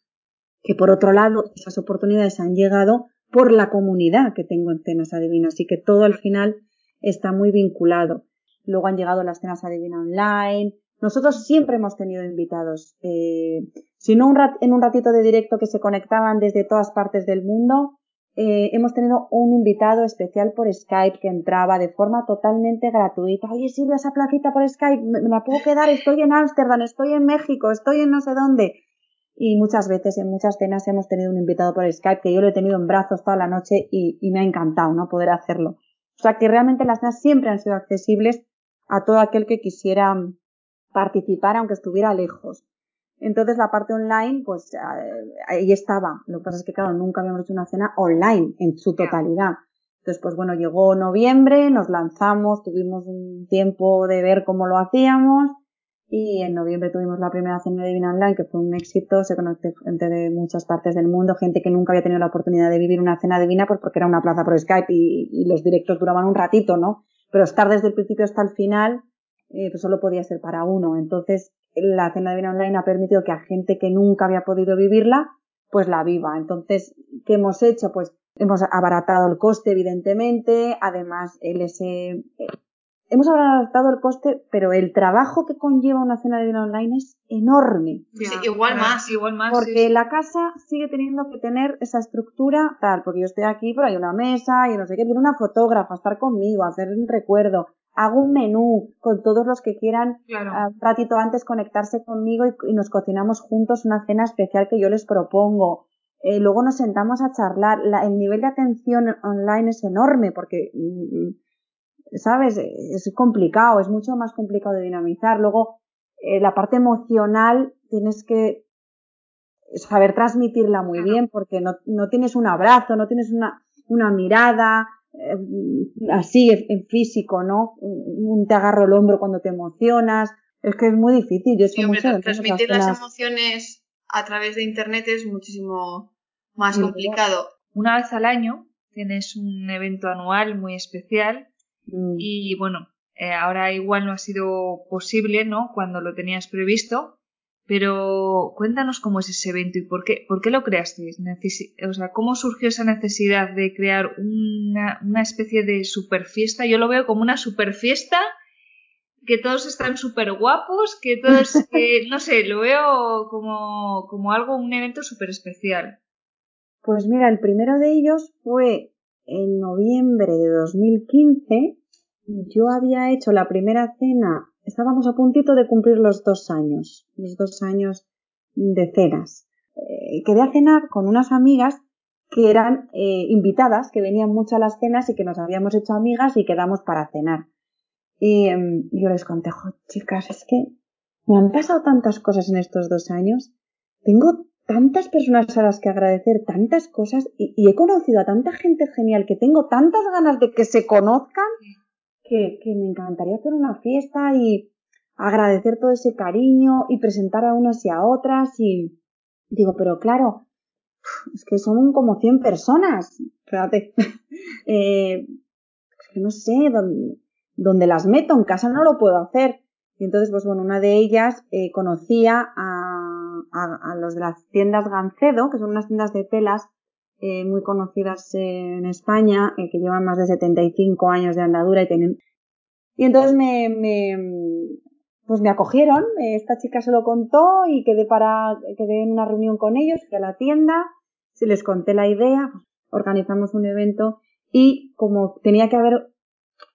Que por otro lado, esas oportunidades han llegado por la comunidad que tengo en Cenas Adivina. Así que todo al final está muy vinculado. Luego han llegado las Cenas Adivina Online. Nosotros siempre hemos tenido invitados. Eh, si no un rat, en un ratito de directo que se conectaban desde todas partes del mundo, eh, hemos tenido un invitado especial por Skype que entraba de forma totalmente gratuita. Oye, sirve esa plaquita por Skype, me, la puedo quedar, estoy en Ámsterdam, estoy en México, estoy en no sé dónde. Y muchas veces, en muchas cenas, hemos tenido un invitado por Skype que yo lo he tenido en brazos toda la noche y, y me ha encantado, ¿no? Poder hacerlo. O sea que realmente las cenas siempre han sido accesibles a todo aquel que quisiera participar, aunque estuviera lejos. Entonces la parte online, pues ahí estaba. Lo que pasa es que, claro, nunca habíamos hecho una cena online en su totalidad. Entonces, pues bueno, llegó noviembre, nos lanzamos, tuvimos un tiempo de ver cómo lo hacíamos y en noviembre tuvimos la primera cena divina online que fue un éxito, se conoce gente de muchas partes del mundo, gente que nunca había tenido la oportunidad de vivir una cena divina pues porque era una plaza por Skype y, y los directos duraban un ratito, ¿no? Pero estar desde el principio hasta el final, eh, pues solo podía ser para uno. Entonces, la cena divina online ha permitido que a gente que nunca había podido vivirla, pues la viva. Entonces, ¿qué hemos hecho? Pues hemos abaratado el coste, evidentemente, además el ese, hemos abaratado el coste, pero el trabajo que conlleva una cena divina online es enorme. Sí, igual más, igual más. Porque la casa sigue teniendo que tener esa estructura tal, porque yo estoy aquí, pero hay una mesa y no sé qué, viene una fotógrafa a estar conmigo, a hacer un recuerdo, hago un menú con todos los que quieran ah, un ratito antes conectarse conmigo y, nos cocinamos juntos una cena especial que yo les propongo. Eh, luego nos sentamos a charlar. La, el nivel de atención online es enorme porque, mm, mm, ¿sabes? Es complicado, es mucho más complicado de dinamizar. Luego, eh, la parte emocional tienes que saber transmitirla muy bien porque no, no tienes un abrazo, no tienes una, una mirada, eh, así en físico, ¿no? Te agarro el hombro cuando te emocionas. Es que es muy difícil. Yo sí, transmitir las emociones a través de internet es muchísimo más complicado. Una vez al año tienes un evento anual muy especial mm. y bueno, eh, ahora igual no ha sido posible, ¿no? Cuando lo tenías previsto, pero cuéntanos cómo es ese evento y por qué, por qué lo creasteis. o sea, ¿cómo surgió esa necesidad de crear una, una especie de super fiesta? Yo lo veo como una super fiesta, que todos están súper guapos, que todos, no sé, lo veo como, como algo, un evento súper especial. Pues mira, el primero de ellos fue en noviembre de 2015. Yo había hecho la primera cena estábamos a puntito de cumplir los dos años, los dos años de cenas. Eh, quedé a cenar con unas amigas que eran eh, invitadas, que venían mucho a las cenas y que nos habíamos hecho amigas y quedamos para cenar. Y em, yo les conté, chicas, es que me han pasado tantas cosas en estos dos años, tengo tantas personas a las que agradecer, tantas cosas, y, y he conocido a tanta gente genial que tengo tantas ganas de que se conozcan que, me encantaría hacer una fiesta y agradecer todo ese cariño y presentar a unas y a otras y digo, pero claro, es que son como 100 personas, fíjate, eh, que no sé dónde, dónde, las meto, en casa no lo puedo hacer. Y entonces, pues bueno, una de ellas eh, conocía a, a, a, los de las tiendas Gancedo, que son unas tiendas de telas eh, muy conocidas en España, eh, que llevan más de 75 años de andadura y tienen... Y entonces me, pues me acogieron, esta chica se lo contó y quedé para, quedé en una reunión con ellos, fui a la tienda, si les conté la idea, pues, organizamos un evento y como tenía que haber,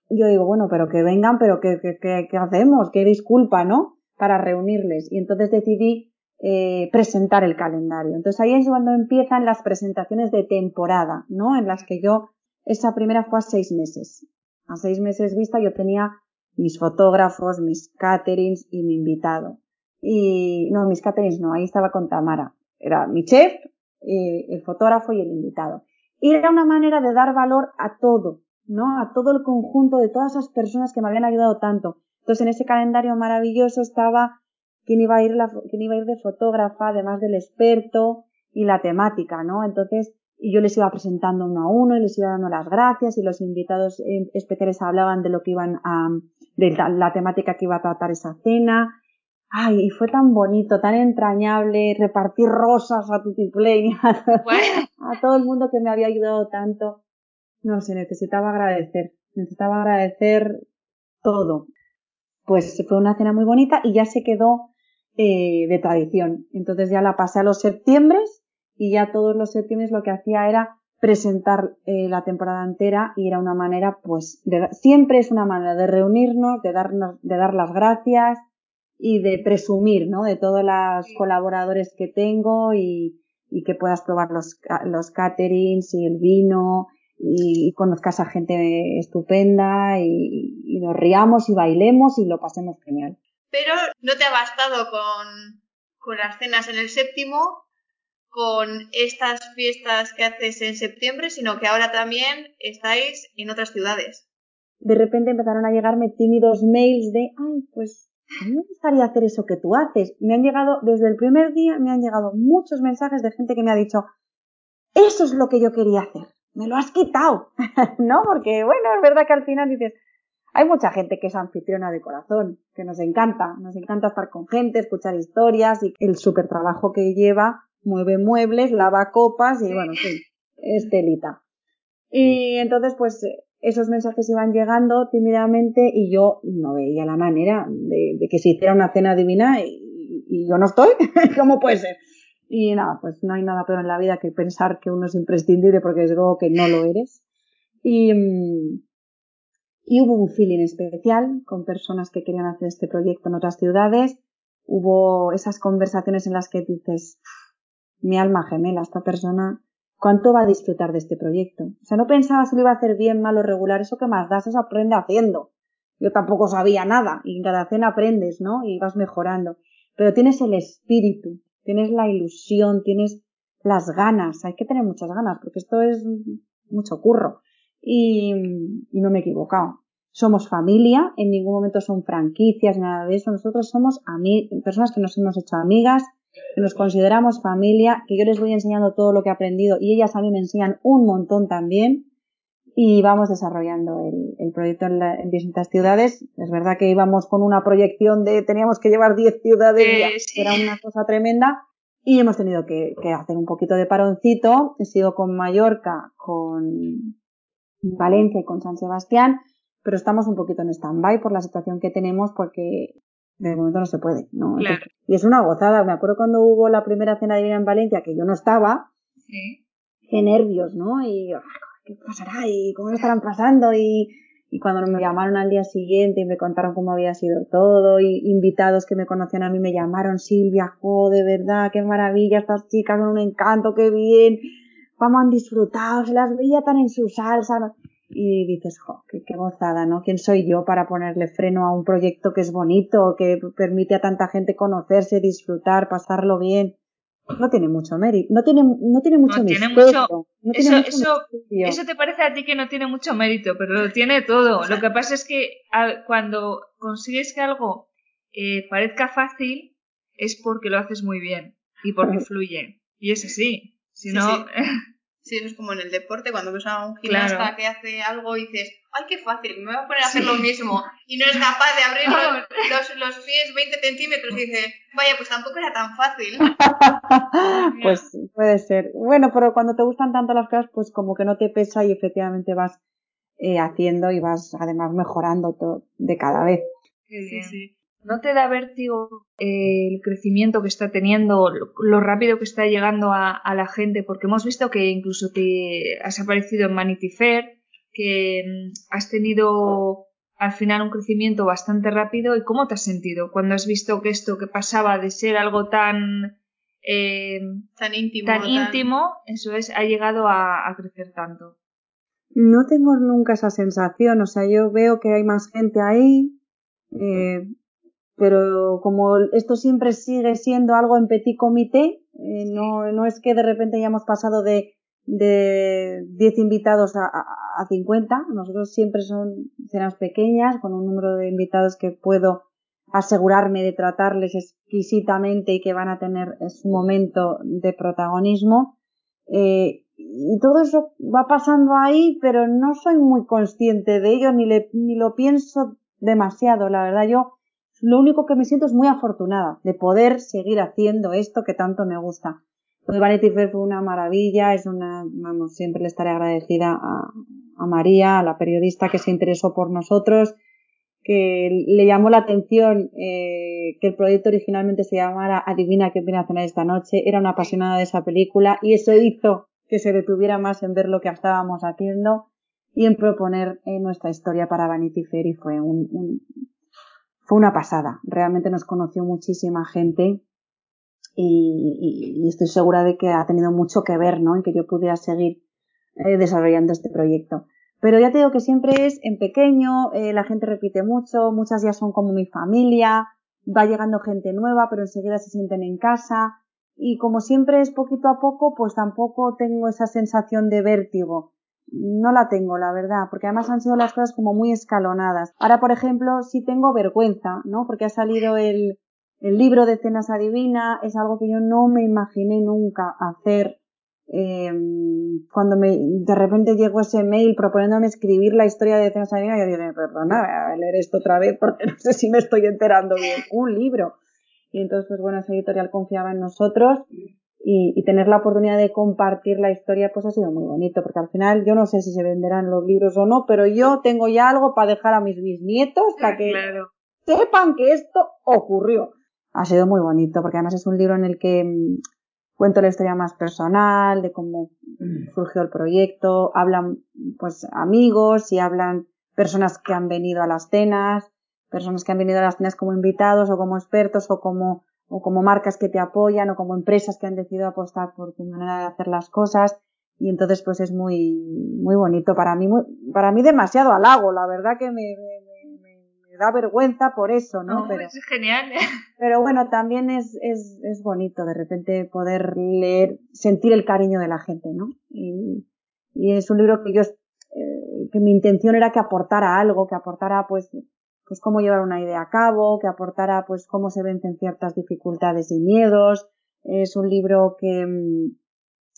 yo digo, bueno, pero que vengan, pero ¿qué, qué, qué, hacemos? ¿Qué disculpa, no? Para reunirles. Y entonces decidí eh, presentar el calendario. Entonces ahí es cuando empiezan las presentaciones de temporada, ¿no? En las que yo, esa primera fue a seis meses. A seis meses vista yo tenía mis fotógrafos, mis caterings y mi invitado. Y, no, mis caterings no, ahí estaba con Tamara. Era mi chef, eh, el fotógrafo y el invitado. Y era una manera de dar valor a todo, ¿no? A todo el conjunto de todas esas personas que me habían ayudado tanto. Entonces en ese calendario maravilloso estaba quién iba a ir la, quién iba a ir de fotógrafa, además del experto y la temática, ¿no? Entonces, y yo les iba presentando uno a uno y les iba dando las gracias y los invitados eh, especiales hablaban de lo que iban a, de la, temática que iba a tratar esa cena. Ay, y fue tan bonito, tan entrañable, repartir rosas a Tutiplane, a, a todo el mundo que me había ayudado tanto. No sé, necesitaba agradecer, necesitaba agradecer todo. Pues fue una cena muy bonita y ya se quedó eh, de tradición. Entonces ya la pasé a los septiembre y ya todos los septiembre lo que hacía era presentar eh, la temporada entera y era una manera, pues, de, siempre es una manera de reunirnos, de darnos, de dar las gracias y de presumir, ¿no? De todos los colaboradores que tengo y, y que puedas probar los, los caterings y el vino y, conozcas a gente estupenda y, y nos riamos y bailemos y lo pasemos genial. Pero no te ha bastado con, las cenas en el séptimo, con estas fiestas que haces en septiembre, sino que ahora también estáis en otras ciudades. De repente empezaron a llegarme tímidos mails de, ay, pues a mí me gustaría hacer eso que tú haces. Me han llegado, desde el primer día, me han llegado muchos mensajes de gente que me ha dicho, eso es lo que yo quería hacer. Me lo has quitado. ¿No? Porque, bueno, es verdad que al final dices, hay mucha gente que es anfitriona de corazón, que nos encanta, nos encanta estar con gente, escuchar historias y el súper trabajo que lleva, mueve muebles, lava copas y bueno, sí, es telita. Y entonces pues esos mensajes iban llegando tímidamente y yo no veía la manera de, que se hiciera una cena divina y, y yo no estoy, ¿cómo puede ser? Y nada, pues no hay nada peor en la vida que pensar que uno es imprescindible porque es algo que no lo eres. Y, mm, y hubo un feeling especial con personas que querían hacer este proyecto en otras ciudades. Hubo esas conversaciones en las que dices, mi alma gemela, esta persona, ¿cuánto va a disfrutar de este proyecto? O sea, no pensaba si lo iba a hacer bien, mal o regular, eso que más das, eso aprende haciendo. Yo tampoco sabía nada, y en cada cena aprendes, ¿no? Y vas mejorando. Pero tienes el espíritu, tienes la ilusión, tienes las ganas, hay que tener muchas ganas, porque esto es mucho curro y, y no me he equivocado. Somos familia, en ningún momento son franquicias, nada de eso. Nosotros somos personas que nos hemos hecho amigas, que nos consideramos familia, que yo les voy enseñando todo lo que he aprendido y ellas a mí me enseñan un montón también. Y vamos desarrollando el, el proyecto en, en, distintas ciudades. Es verdad que íbamos con una proyección de teníamos que llevar 10 ciudades, eh, sí. era una cosa tremenda. Y hemos tenido que, que hacer un poquito de paroncito. He sido con Mallorca, con, Valencia y con San Sebastián, pero estamos un poquito en stand-by por la situación que tenemos porque de momento no se puede, ¿no? Claro. y es una gozada. Me acuerdo cuando hubo la primera cena divina en Valencia, que yo no estaba, sí. qué nervios, ¿no? Y ¿qué pasará? ¿Y cómo lo estarán pasando? Y, y cuando me llamaron al día siguiente y me contaron cómo había sido todo, y invitados que me conocían a mí me llamaron, Silvia, jo, de verdad, qué maravilla, estas chicas son un encanto, qué bien cómo han disfrutado, se las veía tan en su salsa. ¿no? Y dices, jo, qué, qué, gozada, ¿no? ¿Quién soy yo para ponerle freno a un proyecto que es bonito, que permite a tanta gente conocerse, disfrutar, pasarlo bien? No tiene mucho mérito, no tiene, no tiene mucho no misterio. Tiene mucho, no eso, tiene mucho eso, misterio. eso te parece a ti que no tiene mucho mérito, pero lo tiene todo. Lo que pasa es que cuando consigues que algo eh, parezca fácil, es porque lo haces muy bien y porque fluye. Y es así. Si sí, no. Sí. sí, eso es como en el deporte, cuando ves a un gimnasta Claro. que hace algo y dices, ¡ay, qué fácil! Me voy a poner a hacer lo mismo. Y no es capaz de abrir los, los, los pies 20 centímetros y dices, vaya, pues tampoco era tan fácil. pues puede ser. Bueno, pero cuando te gustan tanto las cosas, pues como que no te pesa y efectivamente vas eh, haciendo y vas además mejorando todo de cada vez. Qué Sí, sí. ¿No te da vértigo eh, el crecimiento que está teniendo, lo, rápido que está llegando a, la gente? Porque hemos visto que incluso te has aparecido en Vanity Fair, que mm, has tenido al final un crecimiento bastante rápido. ¿Y cómo te has sentido cuando has visto que esto que pasaba de ser algo tan eh, tan íntimo, tan íntimo, eso es, ha llegado a, crecer tanto? No tengo nunca esa sensación, o sea, yo veo que hay más gente ahí, eh, pero como esto siempre sigue siendo algo en petit comité, eh, no, no es que de repente hayamos pasado de, de 10 invitados a, a, 50, nosotros siempre son cenas pequeñas, con un número de invitados que puedo asegurarme de tratarles exquisitamente y que van a tener su momento de protagonismo. Eh, y todo eso va pasando ahí, pero no soy muy consciente de ello ni, le, ni lo pienso demasiado. La verdad, yo lo único que me siento es muy afortunada de poder seguir haciendo esto que tanto me gusta. Pues Vanity Fair fue una maravilla, es una, vamos, siempre le estaré agradecida a, María, a la periodista que se interesó por nosotros, que le llamó la atención eh, que el proyecto originalmente se llamara Adivina qué viene a cenar esta noche. Era una apasionada de esa película y eso hizo que se detuviera más en ver lo que estábamos haciendo y en proponer eh, nuestra historia para Vanity Fair y fue un, fue una pasada. Realmente nos conoció muchísima gente y, estoy segura de que ha tenido mucho que ver, ¿no? En que yo pudiera seguir eh, desarrollando este proyecto. Pero ya te digo que siempre es en pequeño, eh, la gente repite mucho, muchas ya son como mi familia, va llegando gente nueva, pero enseguida se sienten en casa. Y como siempre es poquito a poco, pues tampoco tengo esa sensación de vértigo no la tengo, la verdad, porque además han sido las cosas como muy escalonadas. Ahora, por ejemplo, sí tengo vergüenza, ¿no? Porque ha salido el, el libro de Cenas Adivina, es algo que yo no me imaginé nunca hacer. Eh, cuando me, de repente llegó ese mail proponiéndome escribir la historia de Cenas Adivina, yo dije, perdona, voy a leer esto otra vez porque no sé si me estoy enterando bien. Un libro. Y entonces, pues bueno, esa editorial confiaba en nosotros y, tener la oportunidad de compartir la historia pues ha sido muy bonito porque al final yo no sé si se venderán los libros o no pero yo tengo ya algo para dejar a mis bisnietos para que sepan que esto ocurrió ha sido muy bonito porque además es un libro en el que mm, cuento la historia más personal de cómo mm. surgió el proyecto hablan pues amigos y hablan personas que han venido a las cenas personas que han venido a las cenas como invitados o como expertos o como o como marcas que te apoyan o como empresas que han decidido apostar por tu manera de hacer las cosas. Y entonces pues es muy muy bonito. Para mí para mí demasiado halago. La verdad que me, me, me, da vergüenza por eso no, pero es genial. ¿eh? pero bueno también es, es, es bonito de repente poder leer sentir el cariño de la gente no y, y es un libro que yo eh, que mi intención era que aportara algo que aportara pues pues cómo llevar una idea a cabo, que aportara pues cómo se vencen ciertas dificultades y miedos. Es un libro que, mm,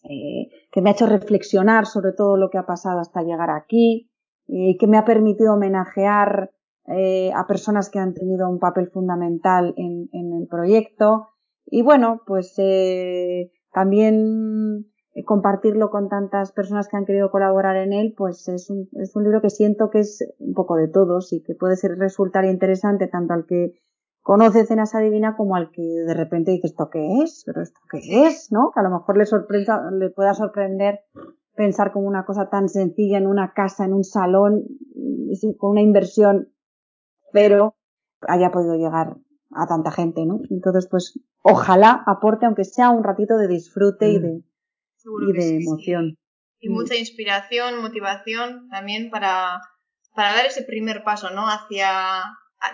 eh, que me ha hecho reflexionar sobre todo lo que ha pasado hasta llegar aquí, y que me ha permitido homenajear eh, a personas que han tenido un papel fundamental en, en el proyecto. Y bueno, pues eh, también compartirlo con tantas personas que han querido colaborar en él, pues es un, es un libro que siento que es un poco de todos y que puede ser resultar interesante tanto al que conoce Cenas Adivina como al que de repente dice esto qué es, pero esto qué es, ¿no? Que a lo mejor le sorprenda, le pueda sorprender pensar como una cosa tan sencilla en una casa, en un salón, con una inversión, pero haya podido llegar a tanta gente, ¿no? Entonces, pues, ojalá aporte, aunque sea un ratito de disfrute y mm. De, y de emoción. Y mucha inspiración, motivación también para, para dar ese primer paso, ¿no? Hacia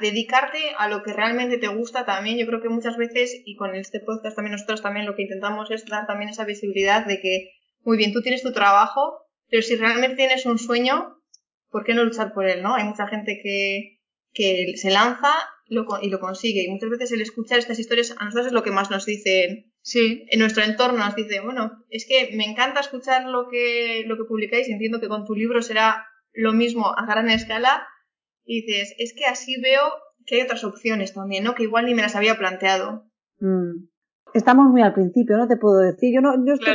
dedicarte a lo que realmente te gusta también. Yo creo que muchas veces, y con este podcast también nosotros también lo que intentamos es dar también esa visibilidad de que, muy bien, tú tienes tu trabajo, pero si realmente tienes un sueño, ¿por qué no luchar por él, no? Hay mucha gente que, que se lanza y lo consigue. Y muchas veces el escuchar estas historias a nosotros es lo que más nos dicen Sí, en nuestro entorno nos dice, bueno, es que me encanta escuchar lo que, lo que publicáis, entiendo que con tu libro será lo mismo a gran escala, y dices, es que así veo que hay otras opciones también, ¿no? Que igual ni me las había planteado. Mm. Estamos muy al principio, no te puedo decir. Yo no, yo estoy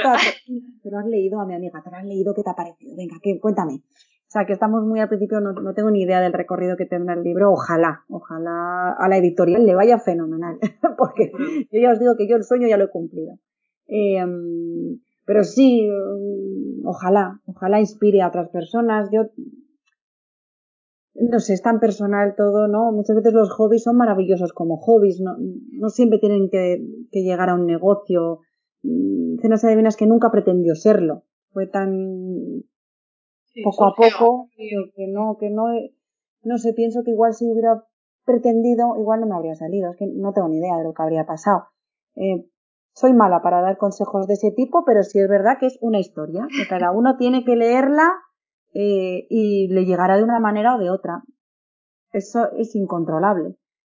Pero has leído a mi amiga, te lo has leído, ¿qué te ha parecido? Venga, ¿qué? cuéntame. O sea, que estamos muy al principio, no, tengo ni idea del recorrido que tendrá el libro. Ojalá, ojalá a la editorial le vaya fenomenal, porque yo ya os digo que yo el sueño ya lo he cumplido. Eh, pero sí, ojalá, ojalá inspire a otras personas. Yo no sé, es tan personal todo, ¿no? Muchas veces los hobbies son maravillosos como hobbies, no, siempre tienen que, llegar a un negocio. Mm, cenas adivinas que nunca pretendió serlo. Fue tan poco a poco que, que, no, que no, no sé, pienso que igual si hubiera pretendido, igual no me habría salido. Es que no tengo ni idea de lo que habría pasado. Eh, soy mala para dar consejos de ese tipo, pero sí es verdad que es una historia, que cada uno tiene que leerla eh, y le llegará de una manera o de otra. Eso es incontrolable.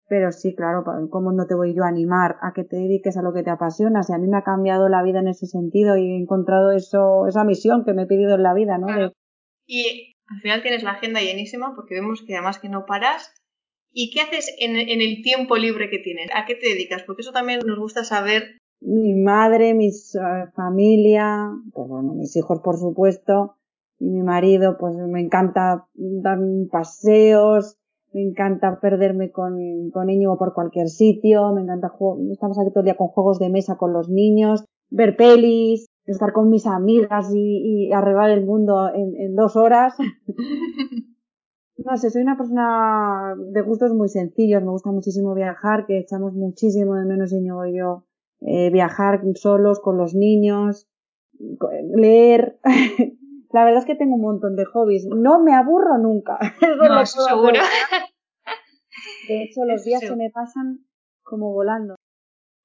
Pero sí, claro, ¿cómo no te voy yo a animar a que te dediques a lo que te apasiona? Si a mí me ha cambiado la vida en ese sentido y he encontrado eso, esa misión que me he pedido en la vida, ¿no? Claro. Y al final tienes la agenda llenísima porque vemos que además que no paras. ¿Y qué haces en, el tiempo libre que tienes? ¿A qué te dedicas? Porque eso también nos gusta saber. Mi madre, mi uh, familia, pues bueno, mis hijos por supuesto, y mi marido pues me encanta dar paseos, me encanta perderme con, con Íñigo por cualquier sitio, me encanta estamos aquí todo el día con juegos de mesa con los niños, ver pelis, estar con mis amigas y, y arreglar el mundo en, en dos horas. no sé, soy una persona de gustos muy sencillos, me gusta muchísimo viajar, que echamos muchísimo de menos Íñigo y yo, eh, viajar solos con los niños, leer, La verdad es que tengo un montón de hobbies. No me aburro nunca. no, eso seguro. De hecho, los días se me pasan como volando.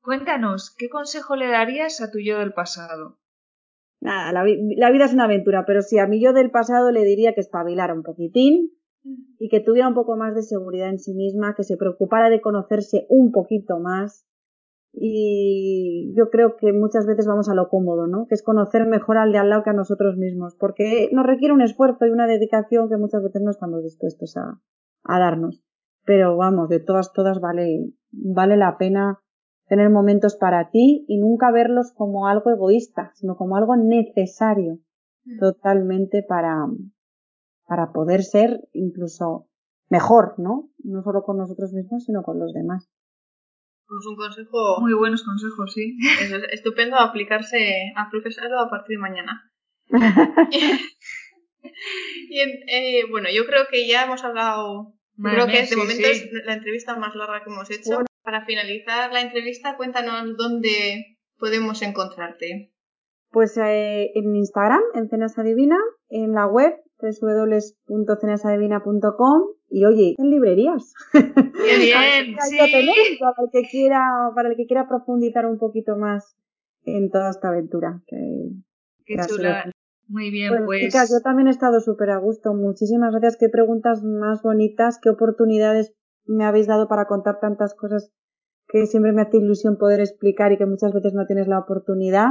Cuéntanos, ¿qué consejo le darías a tu yo del pasado? Nada, la, la, vida es una aventura, pero sí, a mi yo del pasado le diría que espabilara un poquitín y que tuviera un poco más de seguridad en sí misma, que se preocupara de conocerse un poquito más y yo creo que muchas veces vamos a lo cómodo, ¿no? Que es conocer mejor al de al lado que a nosotros mismos, porque nos requiere un esfuerzo y una dedicación que muchas veces no estamos dispuestos a, a darnos. Pero vamos, de todas, todas vale, vale la pena tener momentos para ti y nunca verlos como algo egoísta, sino como algo necesario mm. totalmente para, para poder ser incluso mejor, ¿no? No solo con nosotros mismos, sino con los demás. Pues un consejo. Muy buenos consejos, sí. Es estupendo aplicarse, aplicarlo a partir de mañana. y eh, bueno, yo creo que ya hemos hablado. creo que de sí, momento sí. es la entrevista más larga que hemos hecho. Bueno. Para finalizar la entrevista, cuéntanos dónde podemos encontrarte. Pues eh, en Instagram, en Cenas Adivina, en la web www.cenasadivina.com y oye, en librerías. Qué bien, sí. tenéis, para el que quiera, para el que quiera profundizar un poquito más en toda esta aventura. Que, Qué chula. Muy bien, pues, pues. Chicas, yo también he estado súper a gusto. Muchísimas gracias. Qué preguntas más bonitas, qué oportunidades me habéis dado para contar tantas cosas que siempre me hace ilusión poder explicar y que muchas veces no tienes la oportunidad.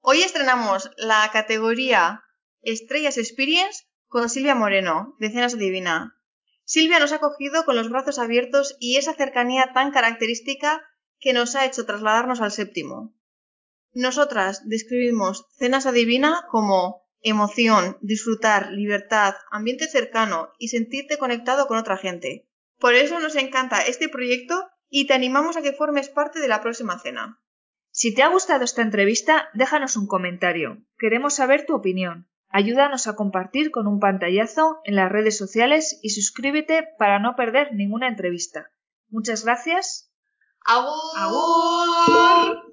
Hoy estrenamos la categoría Estrellas Experience con Silvia Moreno, de Cenas Adivina. Silvia nos ha cogido con los brazos abiertos y esa cercanía tan característica que nos ha hecho trasladarnos al séptimo. Nosotras describimos Cenas Adivina como emoción, disfrutar, libertad, ambiente cercano y sentirte conectado con otra gente. Por eso nos encanta este proyecto y te animamos a que formes parte de la próxima cena. Si te ha gustado esta entrevista, déjanos un comentario. Queremos saber tu opinión. Ayúdanos a compartir con un pantallazo en las redes sociales y suscríbete para no perder ninguna entrevista. Muchas gracias. ¡Agur! ¡Agur!